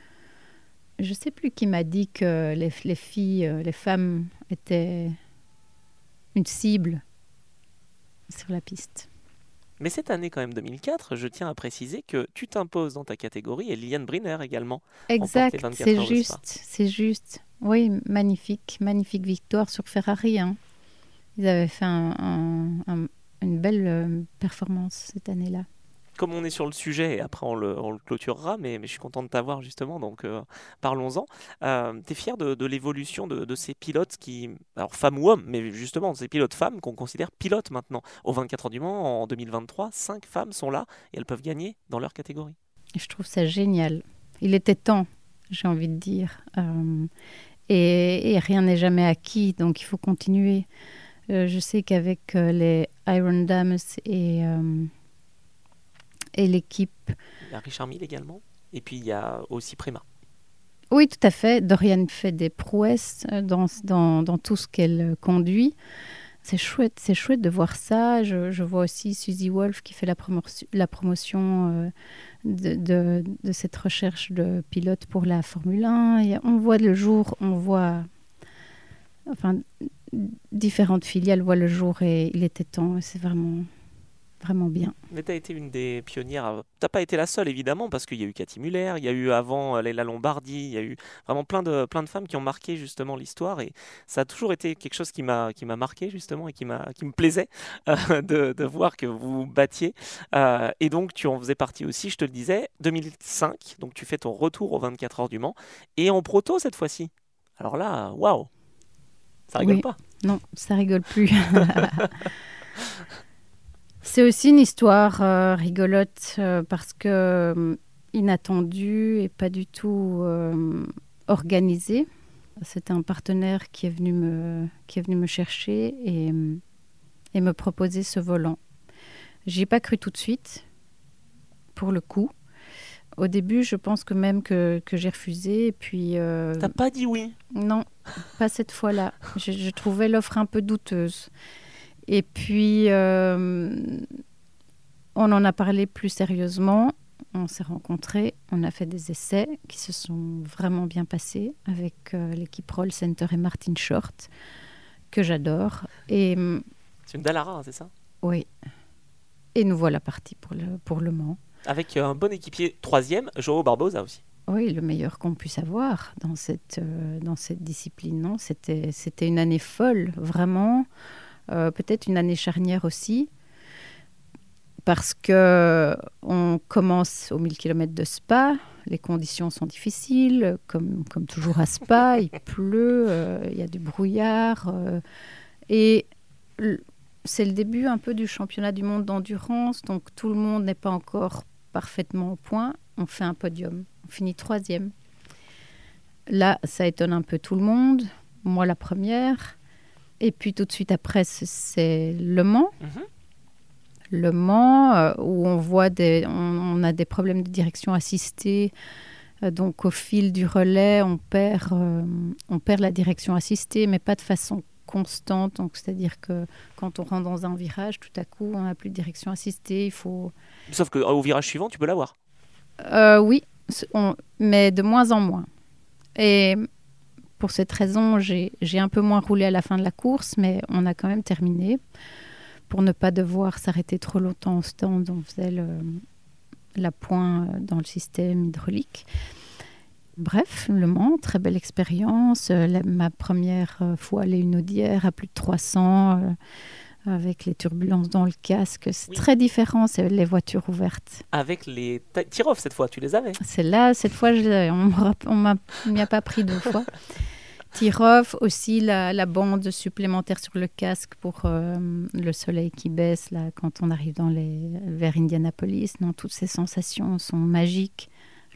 je ne sais plus qui m'a dit que les, les, filles, les femmes étaient une cible sur la piste. Mais cette année, quand même, 2004, je tiens à préciser que tu t'imposes dans ta catégorie et Liliane Briner également. Exact, c'est juste, c'est juste. Oui, magnifique, magnifique victoire sur Ferrari. Hein. Ils avaient fait une belle euh, performance cette année-là. Comme on est sur le sujet, et après on le, clôturera, mais, mais, je suis content de t'avoir justement, donc euh, parlons-en. Euh, tu es fier de, l'évolution de, ces pilotes qui, alors femmes ou hommes, mais justement ces pilotes femmes qu'on considère pilotes maintenant. Au 24 heures du Mans, en 2023, cinq femmes sont là et elles peuvent gagner dans leur catégorie. Je trouve ça génial. Il était temps, j'ai envie de dire. Et, rien n'est jamais acquis, donc il faut continuer. Euh, je sais qu'avec euh, les Iron Dames et, euh, et l'équipe. Il y a Richard Mille également, et puis il y a aussi Prima. Oui, tout à fait. Dorian fait des prouesses dans, dans, dans tout ce qu'elle conduit. C'est chouette, c'est chouette de voir ça. Je, vois aussi Suzy Wolf qui fait la, la promotion de, de, cette recherche de pilote pour la Formule 1. on voit le jour, on voit, enfin, différentes filiales voient le jour et il était temps. C'est vraiment vraiment bien. Mais tu as été une des pionnières. Tu n'as pas été la seule, évidemment, parce qu'il y a eu Cathy Muller, il y a eu avant euh, Leila Lombardi, il y a eu vraiment plein de, plein de femmes qui ont marqué justement l'histoire. Et ça a toujours été quelque chose qui m'a marqué, justement, et qui, qui me plaisait euh, de, de, voir que vous battiez. Euh, et donc, tu en faisais partie aussi, je te le disais, 2005. Donc, tu fais ton retour aux 24 heures du Mans. Et en proto cette fois-ci. Alors là, waouh! Ça rigole pas. Non, ça rigole plus. C'est aussi une histoire euh, rigolote euh, parce que euh, inattendue et pas du tout organisée. C'était un partenaire qui est venu me, qui est venu me chercher et, et me proposer ce volant. J'y ai pas cru tout de suite, pour le coup. Au début, je pense que même que, que j'ai refusé. Et puis. T'as pas dit oui? Non, pas cette fois-là. je, je, trouvais l'offre un peu douteuse. Et puis, euh, on en a parlé plus sérieusement. On s'est rencontrés, on a fait des essais qui se sont vraiment bien passés avec euh, l'équipe Roll Center et Martin Short, que j'adore. Et mm, c'est une Dallara, c'est ça? Oui. Et nous voilà partis pour le, pour le Mans. Avec euh, un bon équipier troisième, Joao Barbosa aussi. Oui, le meilleur qu'on puisse avoir dans cette, dans cette discipline. Non, c'était, c'était une année folle, vraiment. Euh, peut-être une année charnière aussi, parce que on commence au 1000 km de Spa, les conditions sont difficiles, comme, comme toujours à Spa, il pleut, euh, il y a du brouillard, euh, et c'est le début un peu du championnat du monde d'endurance, donc tout le monde n'est pas encore parfaitement au point. On fait un podium, on finit troisième. Là, ça étonne un peu tout le monde. Moi, la première. Et puis tout de suite après, c'est Le Mans. Mhm. Le Mans, euh, où on voit des, on, a des problèmes de direction assistée. Euh, donc au fil du relais, on perd, euh, on perd la direction assistée, mais pas de façon constante. Donc c'est-à-dire que quand on rentre dans un virage, tout à coup, on n'a plus de direction assistée. Il faut. Sauf qu'au virage suivant, tu peux l'avoir. oui, mais de moins en moins. Et pour cette raison, j'ai un peu moins roulé à la fin de la course, mais on a quand même terminé pour ne pas devoir s'arrêter trop longtemps au stand. On faisait le, la pointe dans le système hydraulique. Bref, Le Mans, très belle expérience. Euh, ma première euh, fois aller une Audière à plus de 300 euh, avec les turbulences dans le casque. C'est très différent, c'est les voitures ouvertes. Avec les tir cette fois, tu les avais C'est là, cette fois, je, on ne m'y a pas pris deux fois. Tirov, aussi la, bande supplémentaire sur le casque pour euh, le soleil qui baisse là, quand on arrive dans les, vers Indianapolis. Non, toutes ces sensations sont magiques.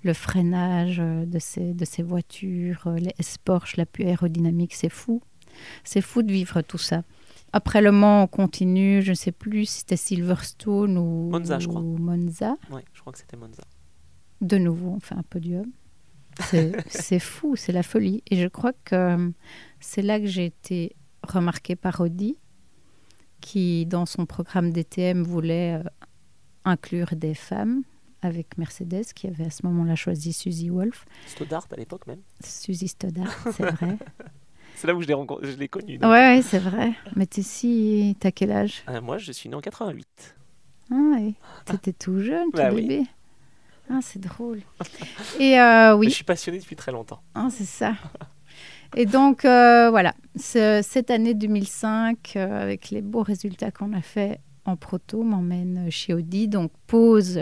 Le freinage euh, de ces, de ces voitures, euh, les S-Porsche, la plus aérodynamique, c'est fou. C'est fou de vivre tout ça. Après Le Mans, on continue, je ne sais plus si c'était Silverstone ou Monza, je crois. Monza. Oui, je crois que c'était Monza. De nouveau, on fait un podium. C'est fou, c'est la folie. Et je crois que euh, c'est là que j'ai été remarquée par Audi, qui, dans son programme DTM, voulait euh, inclure des femmes avec Mercedes, qui avait à ce moment-là choisi Suzy Wolf. Stoddart à l'époque même. Suzy Stoddart, c'est vrai. c'est là où je l'ai connue. Ouais, ouais c'est vrai. Mais tu si, t'as quel âge? Euh, Moi, je suis né en 88. Ah oui, t'étais tout jeune, tout bah bébé. Ah, c'est drôle. Et euh, oui. Je suis passionnée depuis très longtemps. Ah, c'est ça. Et donc, euh, voilà, cette année 2005, euh, avec les beaux résultats qu'on a fait en proto, m'emmène chez Audi. Donc, pause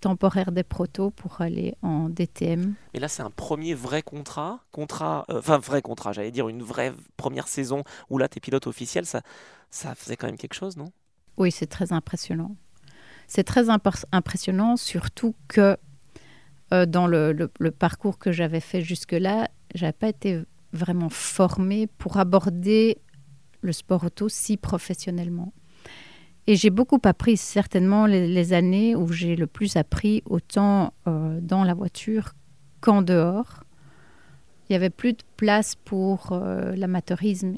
temporaire des protos pour aller en DTM. Et là, c'est un premier vrai contrat, contrat, enfin vrai contrat, j'allais dire une vraie première saison où là, tu es pilote officiel, ça, ça faisait quand même quelque chose, non? Oui, c'est très impressionnant. C'est très impressionnant, surtout que euh, dans le, parcours que j'avais fait jusque-là, j'avais pas été vraiment formée pour aborder le sport auto si professionnellement. Et j'ai beaucoup appris, certainement les, années où j'ai le plus appris, autant euh, dans la voiture qu'en dehors. Il n'y avait plus de place pour euh, l'amateurisme.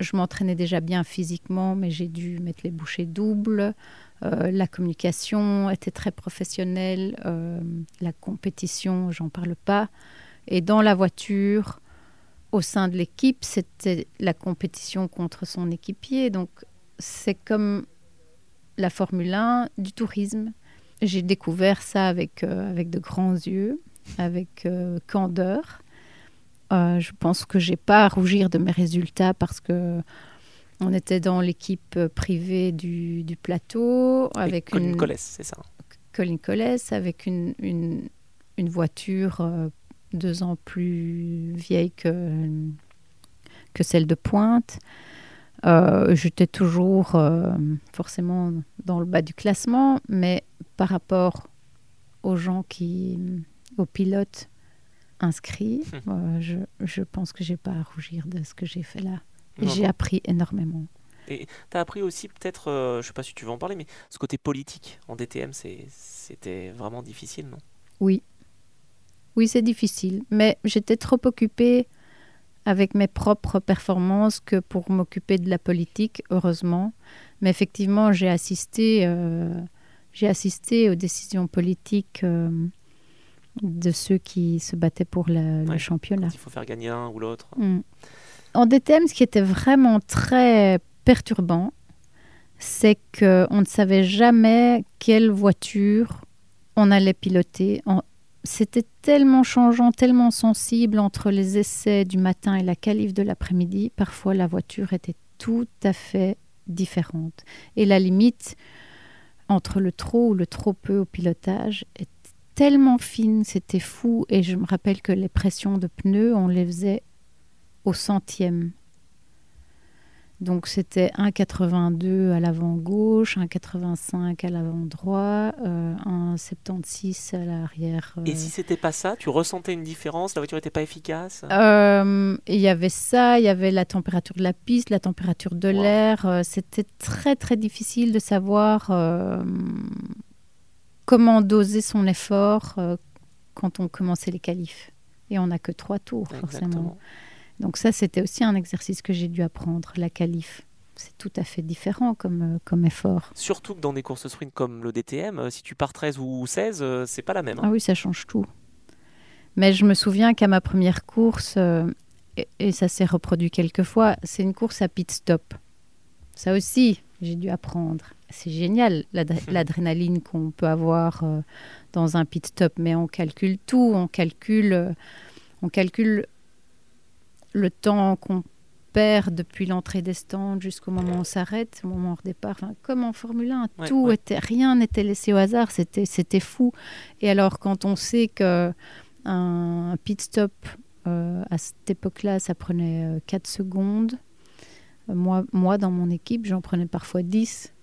je m'entraînais déjà bien physiquement, mais j'ai dû mettre les bouchées doubles. Euh, la communication était très professionnelle. Euh, la compétition, j'en parle pas. Et dans la voiture, au sein de l'équipe, c'était la compétition contre son équipier. Donc, c'est comme la Formule 1 du tourisme. J'ai découvert ça avec, euh, avec de grands yeux, avec candeur. je pense que j'ai pas à rougir de mes résultats parce que on était dans l'équipe privée du, du plateau avec Colin une c'est ça. Colin Collès avec une, une, une voiture euh, deux ans plus vieille que, que celle de Pointe. Euh, J'étais toujours euh, forcément dans le bas du classement, mais par rapport aux gens qui, aux pilotes inscrits, hum. euh, je, je pense que j'ai pas à rougir de ce que j'ai fait là. J'ai appris énormément. Et tu as appris aussi peut-être, euh, je sais pas si tu veux en parler, mais ce côté politique en DTM, c'était vraiment difficile, non? Oui. Oui, c'est difficile. Mais j'étais trop occupée avec mes propres performances que pour m'occuper de la politique, heureusement. Mais effectivement, j'ai assisté, euh, j'ai assisté aux décisions politiques euh, de ceux qui se battaient pour le championnat. Il faut faire gagner un ou l'autre. Mm. En DTM, ce qui était vraiment très perturbant, c'est qu'on ne savait jamais quelle voiture on allait piloter. C'était tellement changeant, tellement sensible entre les essais du matin et la qualif de l'après-midi. Parfois, la voiture était tout à fait différente. Et la limite entre le trop ou le trop peu au pilotage est tellement fine, c'était fou. Et je me rappelle que les pressions de pneus, on les faisait au centième. Donc c'était 1,82 à l'avant gauche, 1,85 à l'avant droit, euh, 1,76 à l'arrière. Et si c'était pas ça, tu ressentais une différence? La voiture n'était pas efficace? Euh, Il y avait ça, il y avait la température de la piste, la température de l'air. Euh, c'était très très difficile de savoir euh, comment doser son effort quand on commençait les qualifs. Et on n'a que trois tours, forcément. Donc ça, c'était aussi un exercice que j'ai dû apprendre, la qualif. C'est tout à fait différent comme, euh, comme effort. Surtout que dans des courses sprint comme le DTM, euh, si tu pars 13 ou 16, euh, c'est pas la même. Hein. Ah oui, ça change tout. Mais je me souviens qu'à ma première course, et, ça s'est reproduit quelques fois, c'est une course à pit stop. Ça aussi, j'ai dû apprendre. C'est génial, l'adrénaline qu'on peut avoir dans un pit stop, mais on calcule tout, on calcule, on calcule le temps qu'on perd depuis l'entrée des stands jusqu'au moment où on s'arrête, au moment où on départ, enfin, comme en Formule 1, tout était, rien n'était laissé au hasard, c'était, c'était fou. Et alors quand on sait que un, pit stop euh, à cette époque-là, ça prenait 4 euh, secondes. Euh, moi, moi, dans mon équipe, j'en prenais parfois 10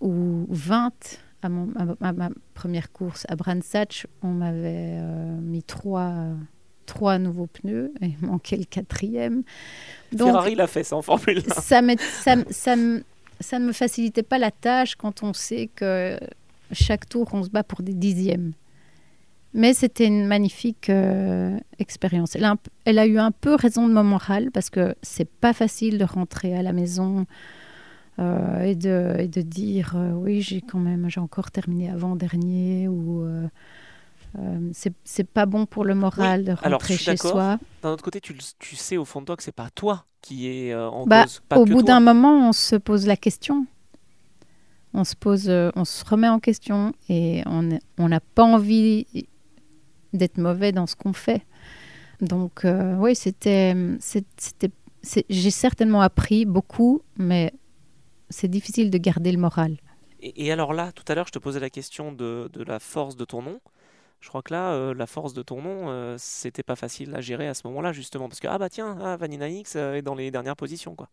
ou 20. À, ma première course à Brandsatch, on m'avait mis 3 trois nouveaux pneus et manquait le quatrième. Donc, Ferrari l'a fait ça en Formule 1. Ça, ça, ça, ça, ne me facilitait pas la tâche quand on sait que chaque tour, on se bat pour des dixièmes. Mais c'était une magnifique euh, expérience. Elle a, elle a, eu un peu raison de mon moral parce que c'est pas facile de rentrer à la maison euh, et, de, et, de, dire euh, oui, j'ai quand même, j'ai encore terminé avant dernier ou euh, c'est pas bon pour le moral de rentrer chez soi. D'un autre côté, tu, tu, sais au fond de toi que c'est pas toi qui est euh, en bah, cause. au bout d'un moment, on se pose la question. On se pose, euh, on se remet en question et on n'a pas envie d'être mauvais dans ce qu'on fait. Donc oui, c'était, c'était, j'ai certainement appris beaucoup, mais c'est difficile de garder le moral. Et, et, alors là, tout à l'heure, je te posais la question de, de la force de ton nom je crois que là, euh, la force de ton nom, euh, c'était pas facile à gérer à ce moment-là, justement. Parce que, ah bah tiens, ah, Vanina X euh, est dans les dernières positions, quoi.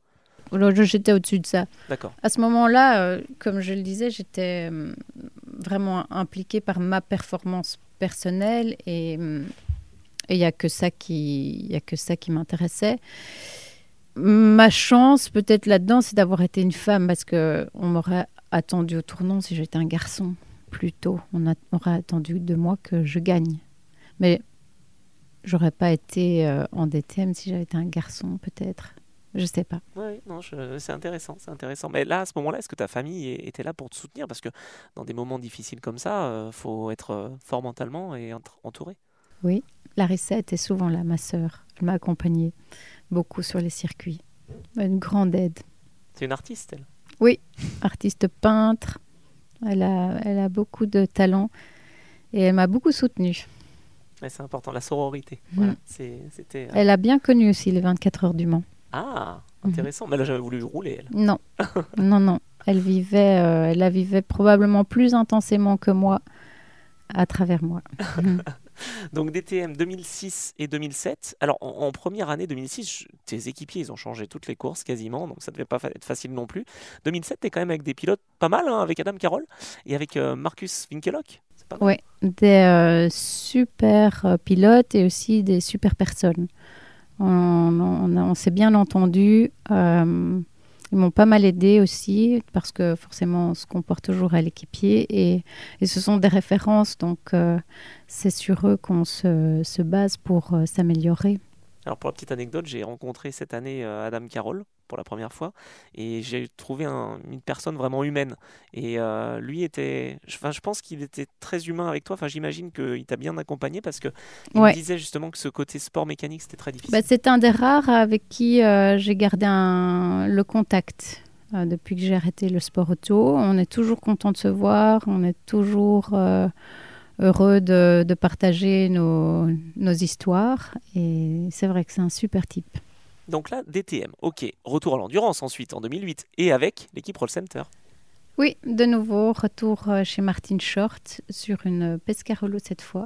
J'étais au-dessus de ça. D'accord. À ce moment-là, comme je le disais, j'étais vraiment impliquée par ma performance personnelle et il n'y a que ça qui, y a que ça qui m'intéressait. Ma chance, peut-être là-dedans, c'est d'avoir été une femme parce qu'on m'aurait attendu au tournant si j'étais un garçon plus tôt. On, a, aurait attendu de moi que je gagne. Mais j'aurais pas été euh, en DTM si j'avais été un garçon, peut-être. Je sais pas. Oui, non, c'est intéressant, c'est intéressant. Mais là, à ce moment-là, est-ce que ta famille était là pour te soutenir? Parce que dans des moments difficiles comme ça, il faut être fort mentalement et entouré. Oui, Larissa était souvent là, ma sœur. Elle m'a accompagnée beaucoup sur les circuits. Une grande aide. C'est une artiste, elle? Oui, artiste peintre. Elle a, elle a beaucoup de talent et elle m'a beaucoup soutenue. c'est important, la sororité. Mm. c'était, euh, Elle a bien connu aussi les 24 heures du Mans. Ah, intéressant. Mais elle n'a jamais voulu rouler, elle. Non, non, non. Elle vivait, euh, elle la vivait probablement plus intensément que moi à travers moi. Donc DTM 2006 et 2007. Alors en, première année 2006, tes équipiers, ils ont changé toutes les courses quasiment, donc ça devait pas être facile non plus. 2007, tu es quand même avec des pilotes pas mal, hein, avec Adam Carroll et avec euh, Marcus Winkelock. Oui, des euh, super euh, pilotes et aussi des super personnes. On, on, s'est bien entendu. Ils m'ont pas mal aidé aussi parce que forcément on se comporte toujours à l'équipier et, ce sont des références donc euh, c'est sur eux qu'on se, se, base pour euh, s'améliorer. Alors pour la petite anecdote, j'ai rencontré cette année euh, Adam Carroll pour la première fois et j'ai trouvé une personne vraiment humaine et euh, lui était enfin je pense qu'il était très humain avec toi. Enfin j'imagine qu'il t'a bien accompagné parce que il me disait justement que ce côté sport mécanique c'était très difficile. Bah, c'est un des rares avec qui euh, j'ai gardé un... le contact euh, depuis que j'ai arrêté le sport auto. On est toujours content de se voir. On est toujours heureux de, de partager nos, nos histoires et c'est vrai que c'est un super type donc là, DTM, ok. Retour à l'endurance ensuite en 2008 et avec l'équipe Roll Center. Oui, de nouveau, retour euh, chez Martin Short sur une Pescarolo cette fois.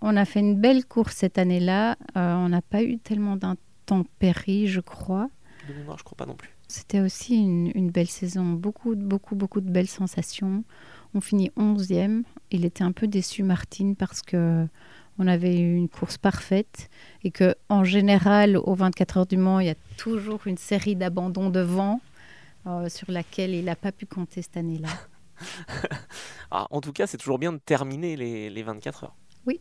On a fait une belle course cette année-là. Euh, on n'a pas eu tellement d'intempéries, je crois. De mémoire, je crois pas non plus. C'était aussi une, une, belle saison. Beaucoup, beaucoup, beaucoup de belles sensations. On finit 11e. Il était un peu déçu, Martin, parce que on avait eu une course parfaite et que en général au 24 heures du Mans il y a toujours une série d'abandons devant euh, sur laquelle il n'a pas pu compter cette année-là. Ah, en tout cas, c'est toujours bien de terminer les, les 24 heures. Oui,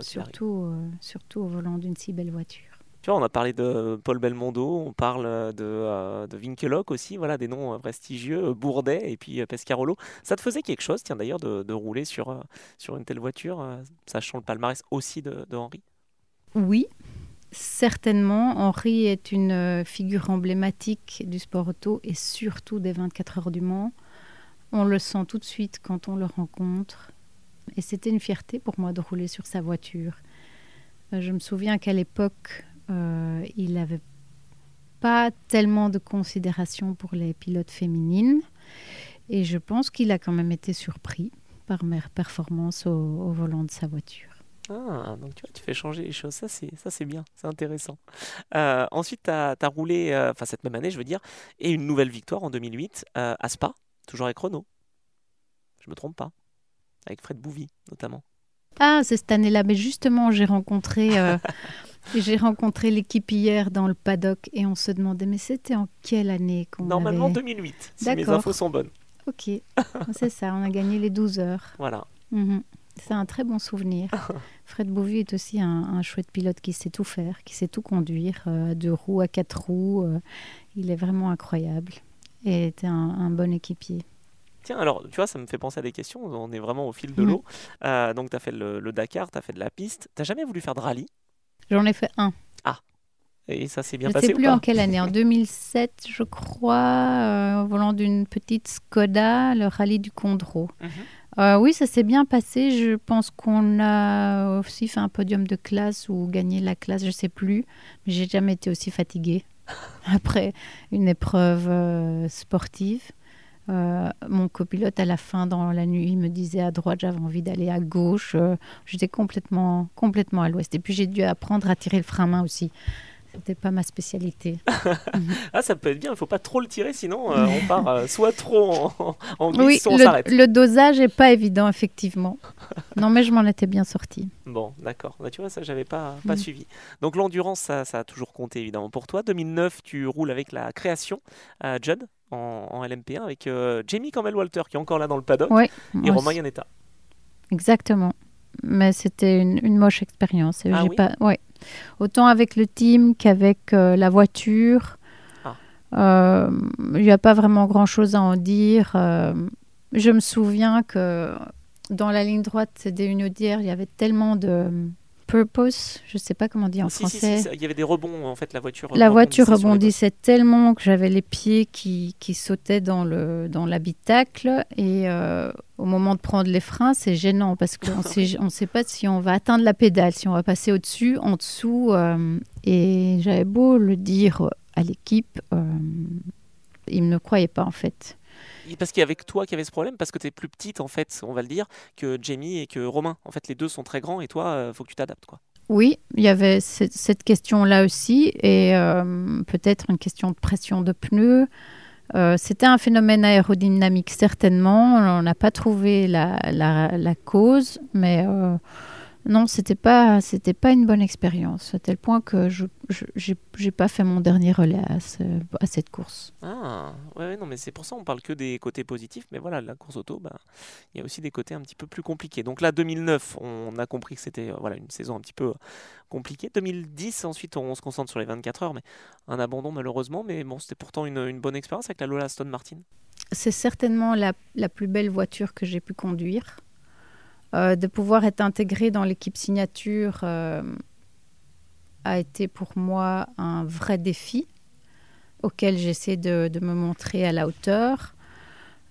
surtout, euh, surtout au volant d'une si belle voiture on a parlé de Paul Belmondo, on parle de, euh, de aussi, voilà, des noms euh, prestigieux, euh, Bourdet et puis Pescarolo. Ça te faisait quelque chose, tiens d'ailleurs, de, rouler sur, sur une telle voiture, sachant le palmarès aussi de, Henri? Oui, certainement. Henri est une figure emblématique du sport auto et surtout des 24 heures du Mans. On le sent tout de suite quand on le rencontre. Et c'était une fierté pour moi de rouler sur sa voiture. Je me souviens qu'à l'époque, euh, il n'avait pas tellement de considération pour les pilotes féminines. Et je pense qu'il a quand même été surpris par mes performances au, volant de sa voiture. Ah, donc tu vois, tu fais changer les choses. Ça, c'est, ça, c'est bien, c'est intéressant. Euh, ensuite, tu as, roulé, euh, enfin, cette même année, je veux dire, et une nouvelle victoire en 2008 à Spa, toujours avec Renault. Je me trompe pas. Avec Fred Bouvy, notamment. Ah, c'est cette année-là. Mais justement, j'ai rencontré J'ai rencontré l'équipe hier dans le paddock et on se demandait, mais c'était en quelle année qu'on Normalement 2008, si mes infos sont bonnes. Ok, c'est ça, on a gagné les 12 heures. Voilà. Mhm. C'est un très bon souvenir. Fred Bouvy est aussi un, chouette pilote qui sait tout faire, qui sait tout conduire, euh, de roues à quatre roues. Euh, il est vraiment incroyable et était un, bon équipier. Tiens, alors, tu vois, ça me fait penser à des questions. On est vraiment au fil de l'eau. Euh, donc, tu as fait le, le Dakar, tu as fait de la piste. Tu jamais voulu faire de rallye? J'en ai fait un. Ah, et ça s'est bien passé Je ne sais plus en quelle année, en 2007, je crois, euh, au volant d'une petite Skoda, le rallye du Condro. Mhm. Euh, oui, ça s'est bien passé. Je pense qu'on a aussi fait un podium de classe ou gagné la classe, je ne sais plus. Mais j'ai jamais été aussi fatiguée après une épreuve euh, sportive. Euh, mon copilote, à la fin, dans la nuit, me disait à droite, j'avais envie d'aller à gauche. Euh, j'étais complètement, complètement à l'ouest. Et puis, j'ai dû apprendre à tirer le frein main aussi. C'était pas ma spécialité. ah, ça peut être bien. Il faut pas trop le tirer, sinon euh, on part soit trop en, en oui, on s'arrête. Le dosage est pas évident, effectivement. non, mais je m'en étais bien sorti. Bon, d'accord. Bah, tu vois, ça, j'avais pas, pas mm. suivi. Donc, l'endurance, ça, ça, a toujours compté, évidemment, pour toi. 2009, tu roules avec la création, Judd, en, LMP1 avec euh, Jamie Campbell Walter qui est encore là dans le paddock et Romain Yanetta. Exactement. mais c'était une, une moche expérience. Ah oui pas, ouais. Autant avec le team qu'avec euh, la voiture. Ah. Euh, Il n'y a pas vraiment grand-chose à en dire. Euh, je me souviens que dans la ligne droite des Unaudières, il y avait tellement de purpose, je ne sais pas comment dire en Si, si, si, français. ça- il y avait des rebonds en fait, la voiture. La voiture rebondissait tellement que j'avais les pieds qui, qui sautaient dans le dans l'habitacle et euh, au moment de prendre les freins, c'est gênant parce qu'on on sait pas si on va atteindre la pédale, si on va passer au-dessus, en dessous euh, et j'avais beau le dire à l'équipe, euh, ils ne croyaient pas en fait. Parce qu'il y avait que toi qui avais ce problème, parce que tu es plus petite en fait, on va le dire, que Jamie et que Romain. En fait, les deux sont très grands et toi, euh, faut que tu t'adaptes quoi. Oui, il y avait cette, question-là aussi, et euh, peut-être une question de pression de pneus. Euh, C'était un phénomène aérodynamique, certainement. On n'a pas trouvé la, la- cause, mais non, c'était pas, c'était pas une bonne expérience, à tel point que je n'ai pas fait mon dernier relais à, ce- à cette course. Ah, ouais, ouais, non, mais c'est pour ça on parle que des côtés positifs, mais voilà, la course auto, bah, il y a aussi des côtés un petit peu plus compliqués. Donc là, 2009, on a compris que c'était euh, voilà, une saison un petit peu euh, compliquée. 2010, ensuite, on se concentre sur les 24 heures, mais un abandon malheureusement, mais bon, c'était pourtant une, une bonne expérience avec la Lola Aston Martin. C'est certainement la, la plus belle voiture que j'ai pu conduire. Euh, de pouvoir être intégrée dans l'équipe signature euh, a été pour moi un vrai défi auquel j'essaie de, de me montrer à la hauteur.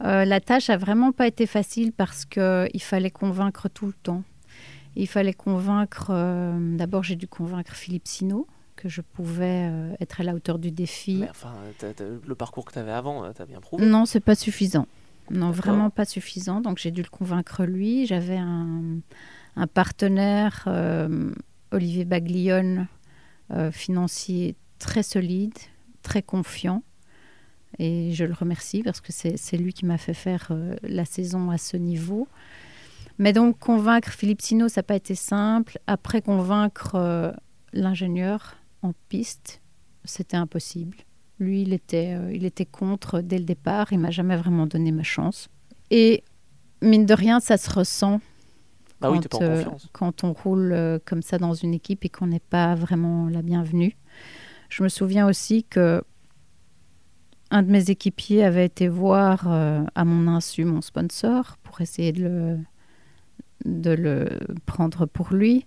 Euh, la tâche a vraiment pas été facile parce qu'il fallait convaincre tout le temps. Il fallait convaincre, d'abord j'ai dû convaincre Philippe Sino que je pouvais être à la hauteur du défi. Mais enfin, le parcours que tu avais avant, euh, t'as bien prouvé. Non, c'est pas suffisant. Non, vraiment pas suffisant. Donc j'ai dû le convaincre lui. J'avais un, un partenaire, euh, Olivier Baglione, euh, financier très solide, très confiant. Et je le remercie parce que c'est c'est lui qui m'a fait faire euh, la saison à ce niveau. Mais donc convaincre Philippe Sino, ça n'a pas été simple. Après convaincre l'ingénieur en piste, c'était impossible. Lui, il était, euh, il était contre dès le départ. Il m'a jamais vraiment donné ma chance. Et mine de rien, ça se ressent Bah quand, pas en euh, quand on roule euh, comme ça dans une équipe et qu'on n'est pas vraiment la bienvenue. Je me souviens aussi que un de mes équipiers avait été voir à mon insu mon sponsor pour essayer de le, de le prendre pour lui.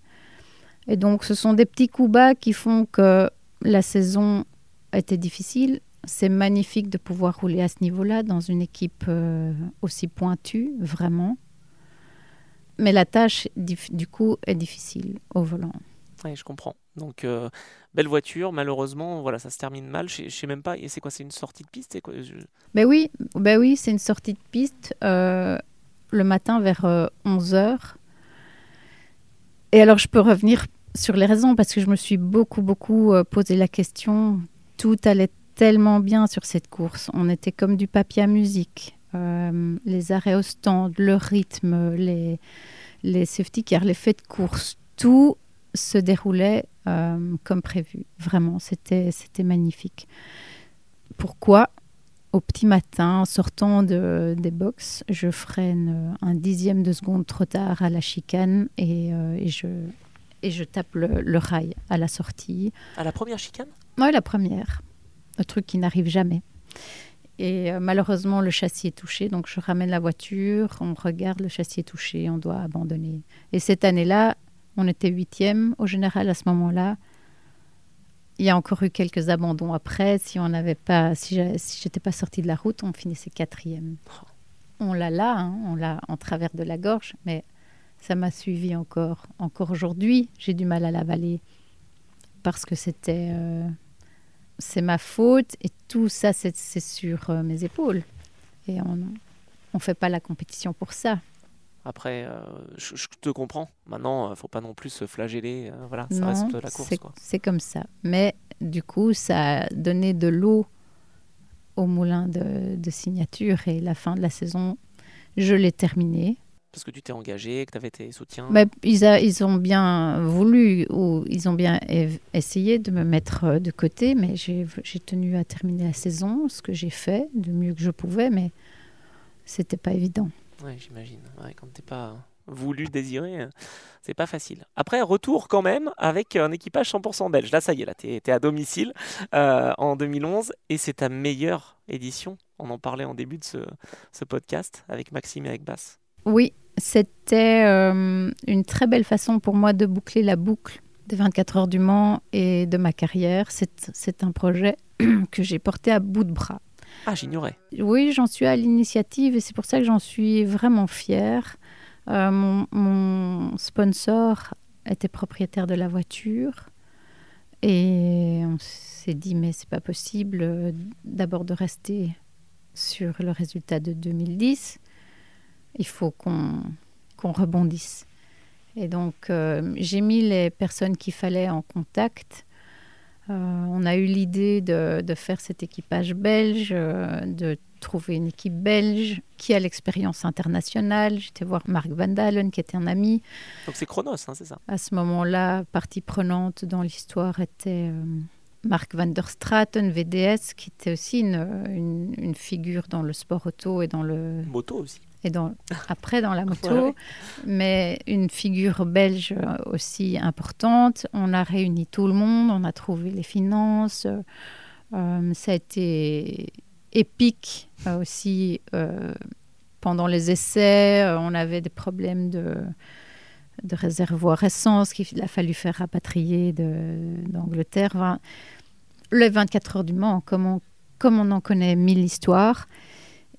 Et donc, ce sont des petits coups bas qui font que la saison été difficile. C'est magnifique de pouvoir rouler à ce niveau-là dans une équipe euh, aussi pointue, vraiment. Mais la tâche, du coup, est difficile au volant. Ouais, je comprends. Donc, euh, belle voiture, malheureusement, voilà, ça se termine mal. Je je sais même pas, et c'est quoi, c'est une sortie de piste c'est quoi Je- Ben oui, ben oui c'est une sortie de piste euh, le matin vers 11h. Et alors, je peux revenir sur les raisons parce que je me suis beaucoup, beaucoup euh, posé la question. Tout allait tellement bien sur cette course. On était comme du papier à musique. Euh, les arrêts au stand, le rythme, les, safety cars, les faits de course, tout se déroulait euh, comme prévu. Vraiment, c'était magnifique. Pourquoi? Au petit matin, en sortant de, des box, je freine euh, un dixième de seconde trop tard à la chicane et, je, et je tape le rail à la sortie. À la première chicane? Oui, la première. Le truc qui n'arrive jamais. Et euh, malheureusement, le châssis est touché. Donc, je ramène la voiture, on regarde, le châssis est touché, on doit abandonner. Et cette année-là, on était huitième au général à ce moment-là. Il y a encore eu quelques abandons après. Si on n'avait pas, si j'étais pas sortie de la route, on finissait quatrième. On l'a là, hein, on l'a en travers de la gorge, mais ça m'a suivi encore. Encore aujourd'hui, j'ai du mal à l'avaler parce que c'était, euh, c'est ma faute et tout ça, c'est sur euh, mes épaules. Et on, on fait pas la compétition pour ça. Après, euh, je, je te comprends. Maintenant, faut pas non plus se flageller. voilà, ça Non, reste la course. C'est comme ça. Mais du coup, ça a donné de l'eau au moulin de, de signature et la fin de la saison, je l'ai terminée. Parce que tu t'es engagé, que tu avais tes soutiens. Mais ils, a- ils ont bien voulu ou ils ont bien essayé de me mettre euh, de côté, mais j'ai tenu à terminer la saison, ce que j'ai fait du mieux que je pouvais, mais c'était pas évident. Ouais, j'imagine. Ouais, quand t'es pas. voulu, désiré, c'est pas facile. Après, retour quand même avec un équipage 100% belge. Là, ça y est, là, tu es, à domicile en 2011 et c'est ta meilleure édition. On en parlait en début de ce, podcast avec Maxime et avec Bass. Oui, c'était une très belle façon pour moi de boucler la boucle des 24 heures du Mans et de ma carrière. C'est un projet que j'ai porté à bout de bras. Ah, j'ignorais. Oui, j'en suis à l'initiative et c'est pour ça que j'en suis vraiment fière. Euh, mon, sponsor était propriétaire de la voiture et on s'est dit mais c'est pas possible euh, d'abord de rester sur le résultat de 2010. Il faut qu'on rebondisse. Et donc euh, j'ai mis les personnes qu'il fallait en contact euh, on a eu l'idée de, faire cet équipage belge, euh, de trouver une équipe belge qui a l'expérience internationale. J'étais voir Marc Van Dalen, qui était un ami. Donc c'est Chronos, hein, c'est ça? À ce moment-là, partie prenante dans l'histoire était Marc van der Straten, VDS, qui était aussi une, une, figure dans le sport auto et dans le... Moto aussi et dans, après dans la moto, mais une figure belge aussi importante. On a réuni tout le monde, on a trouvé les finances. Euh, ça a été épique euh, aussi euh, pendant les essais. on avait des problèmes de, de réservoir essence qu'il a fallu faire rapatrier d'Angleterre. Enfin, les 24 heures du Mans, comme on, comme on en connaît mille histoires.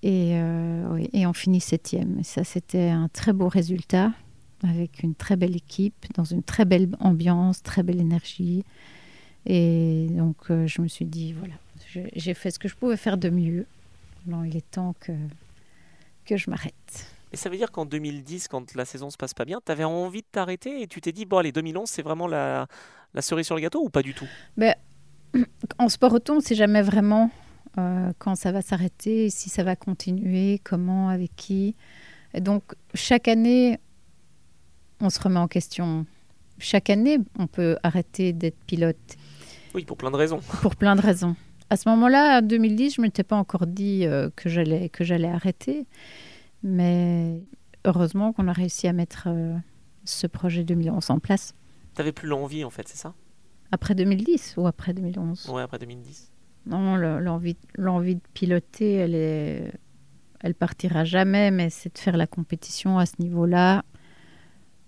Et, euh, et on finit septième. Et ça, c'était un très beau résultat avec une très belle équipe, dans une très belle ambiance, très belle énergie. Et donc, euh, je me suis dit, voilà, j'ai fait ce que je pouvais faire de mieux. Non, il est temps que, que je m'arrête. Et ça veut dire qu'en 2010, quand la saison se passe pas bien, tu avais envie de t'arrêter et tu t'es dit, bon, allez, 2011, c'est vraiment la, la, cerise sur le gâteau ou pas du tout? Ben, En sport auto, on ne sait jamais vraiment euh, quand ça va s'arrêter, si ça va continuer, comment, avec qui. Et donc, chaque année, on se remet en question. Chaque année, on peut arrêter d'être pilote. Oui, pour plein de raisons. Pour plein de raisons. À ce moment-là, en 2010, je ne m'étais pas encore dit euh, que j'allais que j'allais arrêter, mais heureusement qu'on a réussi à mettre euh, ce projet 2011 en place. Tu n'avais plus l'envie, en fait, c'est ça? Après 2010 ou après 2011 Oui, après 2010. Non, l'envie, l'envie de piloter, elle est, elle partira jamais, mais c'est de faire la compétition à ce niveau-là.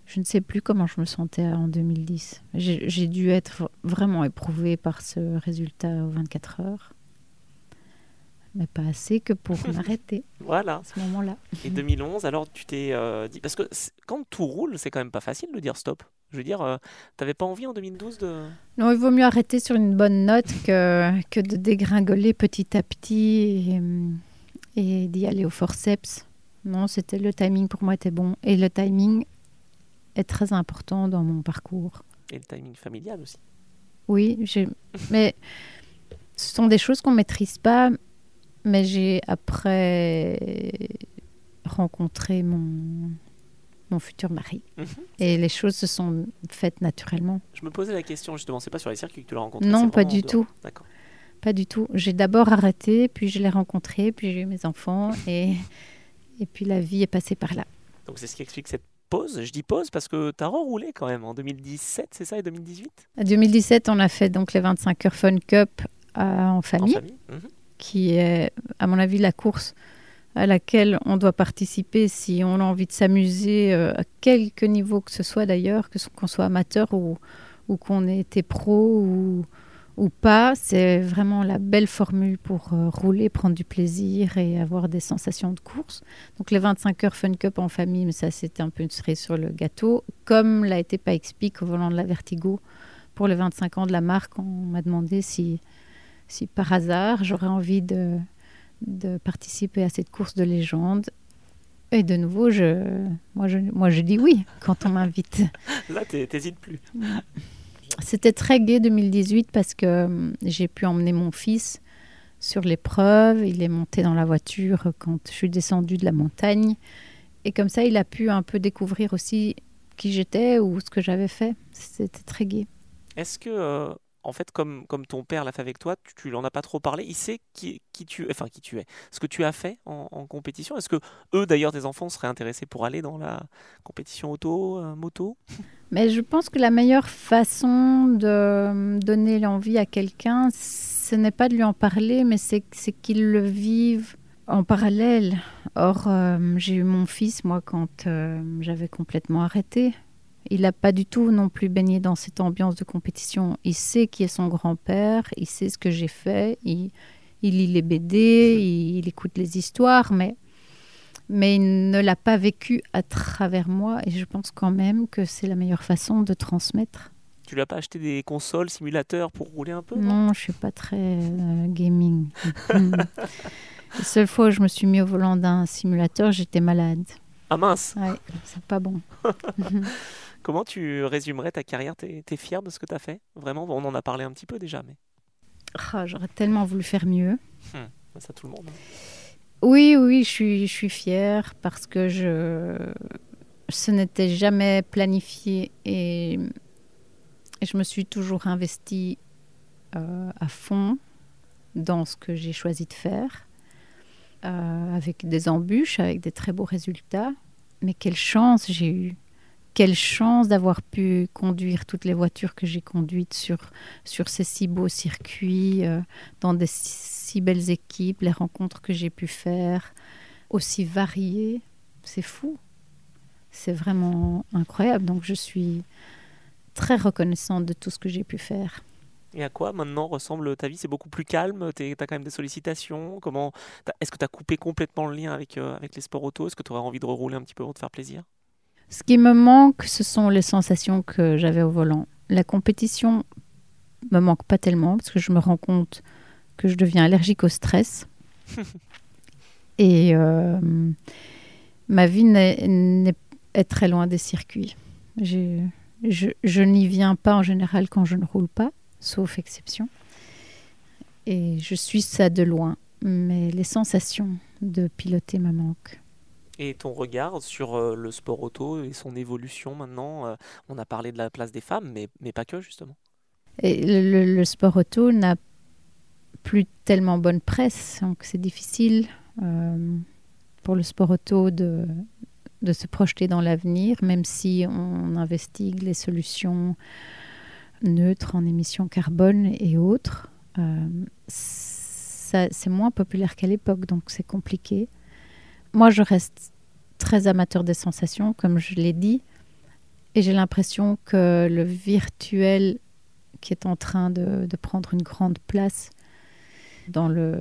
Je ne sais plus comment je me sentais en 2010. J'ai, dû être vraiment éprouvée par ce résultat aux 24 heures. Mais pas assez que pour m'arrêter. Voilà. À ce moment-là. Et 2011, alors tu t'es euh, dit. Parce que quand tout roule, c'est quand même pas facile de dire stop. Je veux dire, tu euh, t'avais pas envie en 2012 de... Non, il vaut mieux arrêter sur une bonne note que, que de dégringoler petit à petit et, d'y aller au forceps. Non, c'était le timing pour moi était bon. Et le timing est très important dans mon parcours. Et le timing familial aussi. Oui, mais ce sont des choses qu'on maîtrise pas. Mais j'ai après rencontré mon, mon futur mari. Mhm. Et les choses se sont faites naturellement. Je me posais la question justement, c'est pas sur les circuits que tu l'as rencontré Non, pas du tout. D'accord. Pas du tout. J'ai d'abord arrêté, puis je l'ai rencontré, puis j'ai eu mes enfants, et, et puis la vie est passée par là. Donc c'est ce qui explique cette pause. Je dis pause parce que tu as reroulé quand même en 2017, c'est ça, et 2018 En 2017, on a fait donc les 25 heures Fun Cup euh, en famille, mhm. qui est, à mon avis, la course à laquelle on doit participer si on a envie de s'amuser, euh, à quelque niveau que ce soit d'ailleurs, que qu'on soit amateur ou, ou qu'on ait été pro ou, ou pas. C'est vraiment la belle formule pour euh, rouler, prendre du plaisir et avoir des sensations de course. Donc les 25 heures Fun Cup en famille, mais ça c'était un peu une cerise sur le gâteau. Comme l'a été explique au volant de la Vertigo pour les 25 ans de la marque, on m'a demandé si, si par hasard j'aurais envie de de participer à cette course de légende. Et de nouveau, je, moi, je, moi, je dis oui quand on m'invite. Là, t'hésites plus. C'était très gai 2018 parce que hum, j'ai pu emmener mon fils sur l'épreuve. Il est monté dans la voiture quand je suis descendue de la montagne. Et comme ça, il a pu un peu découvrir aussi qui j'étais ou ce que j'avais fait. C'était très gai. Est-ce que euh, en fait, comme, comme ton père l'a fait avec toi, tu, tu en as pas trop parlé. Il sait qui, qui tu, enfin qui tu es, ce que tu as fait en, compétition. Est-ce que eux, d'ailleurs, tes enfants seraient intéressés pour aller dans la compétition auto, euh, moto? Mais je pense que la meilleure façon de donner l'envie à quelqu'un, ce n'est pas de lui en parler, mais c'est qu'il le vive en parallèle. Or, euh, j'ai eu mon fils, moi, quand euh, j'avais complètement arrêté. Il n'a pas du tout non plus baigné dans cette ambiance de compétition. Il sait qui est son grand-père, il sait ce que j'ai fait, il, lit les BD, il, écoute les histoires, mais, mais il ne l'a pas vécu à travers moi et je pense quand même que c'est la meilleure façon de transmettre. Tu lui as pas acheté des consoles, simulateurs pour rouler un peu Non, je suis pas très euh, gaming. la seule fois où je me suis mis au volant d'un simulateur, j'étais malade. Ah mince Ouais, c'est pas bon. Comment tu résumerais ta carrière? Tu es, fier de ce que tu as fait? Vraiment, on en a parlé un petit peu déjà, mais. Ah, j'aurais tellement voulu faire mieux. Hum, bah, ça, tout le monde. Hein. Oui, oui, je suis, je suis fière parce que je, ce n'était jamais planifié et, je me suis toujours investie euh, à fond dans ce que j'ai choisi de faire, euh, avec des embûches, avec des très beaux résultats. Mais quelle chance j'ai eue quelle chance d'avoir pu conduire toutes les voitures que j'ai conduites sur, sur ces si beaux circuits, euh, dans des si, belles équipes, les rencontres que j'ai pu faire, aussi variées. C'est fou. C'est vraiment incroyable. Donc je suis très reconnaissante de tout ce que j'ai pu faire. Et à quoi maintenant ressemble ta vie? C'est beaucoup plus calme? Tu as quand même des sollicitations? Comment Est-ce que tu as coupé complètement le lien avec, euh, avec les sports auto? Est-ce que tu aurais envie de rerouler un petit peu pour te faire plaisir? Ce qui me manque, ce sont les sensations que j'avais au volant. La compétition me manque pas tellement parce que je me rends compte que je deviens allergique au stress. Et euh, ma vie est, très loin des circuits. Je, je n'y viens pas en général quand je ne roule pas, sauf exception. Et je suis ça de loin. Mais les sensations de piloter me manquent. Et ton regard sur euh, le sport auto et son évolution maintenant euh, On a parlé de la place des femmes, mais, mais pas que justement. Le, sport auto n'a plus tellement bonne presse, donc c'est difficile euh, pour le sport auto de, de se projeter dans l'avenir, même si on investigue les solutions neutres en émissions carbone et autres. c'est moins populaire qu'à l'époque, donc c'est compliqué moi, je reste très amateur des sensations, comme je l'ai dit, et j'ai l'impression que le virtuel qui est en train de, prendre une grande place dans le,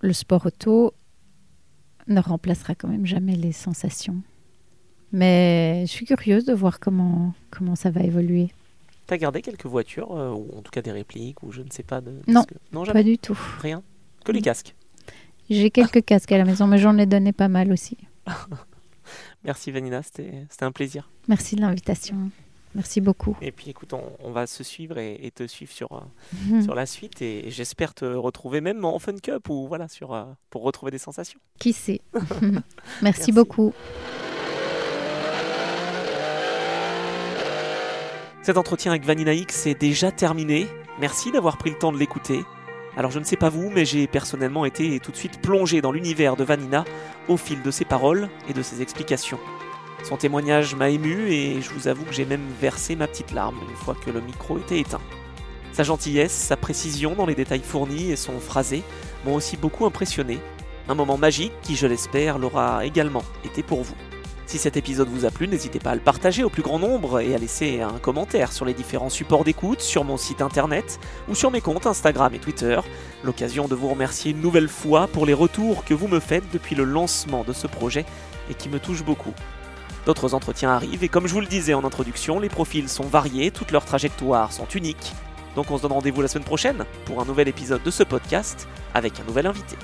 le, sport auto ne remplacera quand même jamais les sensations. Mais je suis curieuse de voir comment, comment ça va évoluer. Tu as gardé quelques voitures, euh, ou en tout cas des répliques, ou je ne sais pas. De... Non, non pas du tout. Rien Que les casques j'ai quelques casques à la maison, mais j'en ai donné pas mal aussi. Merci Vanina, c'était un plaisir. Merci de l'invitation. Merci beaucoup. Et puis écoute, on, va se suivre et, te suivre sur, euh, mhm. sur la suite et, j'espère te retrouver même en Fun Cup ou voilà, sur, euh, pour retrouver des sensations. Qui sait Merci beaucoup. Cet entretien avec Vanina X est déjà terminé. Merci d'avoir pris le temps de l'écouter. Alors je ne sais pas vous, mais j'ai personnellement été tout de suite plongé dans l'univers de Vanina au fil de ses paroles et de ses explications. Son témoignage m'a ému et je vous avoue que j'ai même versé ma petite larme une fois que le micro était éteint. Sa gentillesse, sa précision dans les détails fournis et son phrasé m'ont aussi beaucoup impressionné. Un moment magique qui, je l'espère, l'aura également été pour vous. Si cet épisode vous a plu, n'hésitez pas à le partager au plus grand nombre et à laisser un commentaire sur les différents supports d'écoute, sur mon site internet ou sur mes comptes Instagram et Twitter. L'occasion de vous remercier une nouvelle fois pour les retours que vous me faites depuis le lancement de ce projet et qui me touchent beaucoup. D'autres entretiens arrivent et comme je vous le disais en introduction, les profils sont variés, toutes leurs trajectoires sont uniques. Donc on se donne rendez-vous la semaine prochaine pour un nouvel épisode de ce podcast avec un nouvel invité.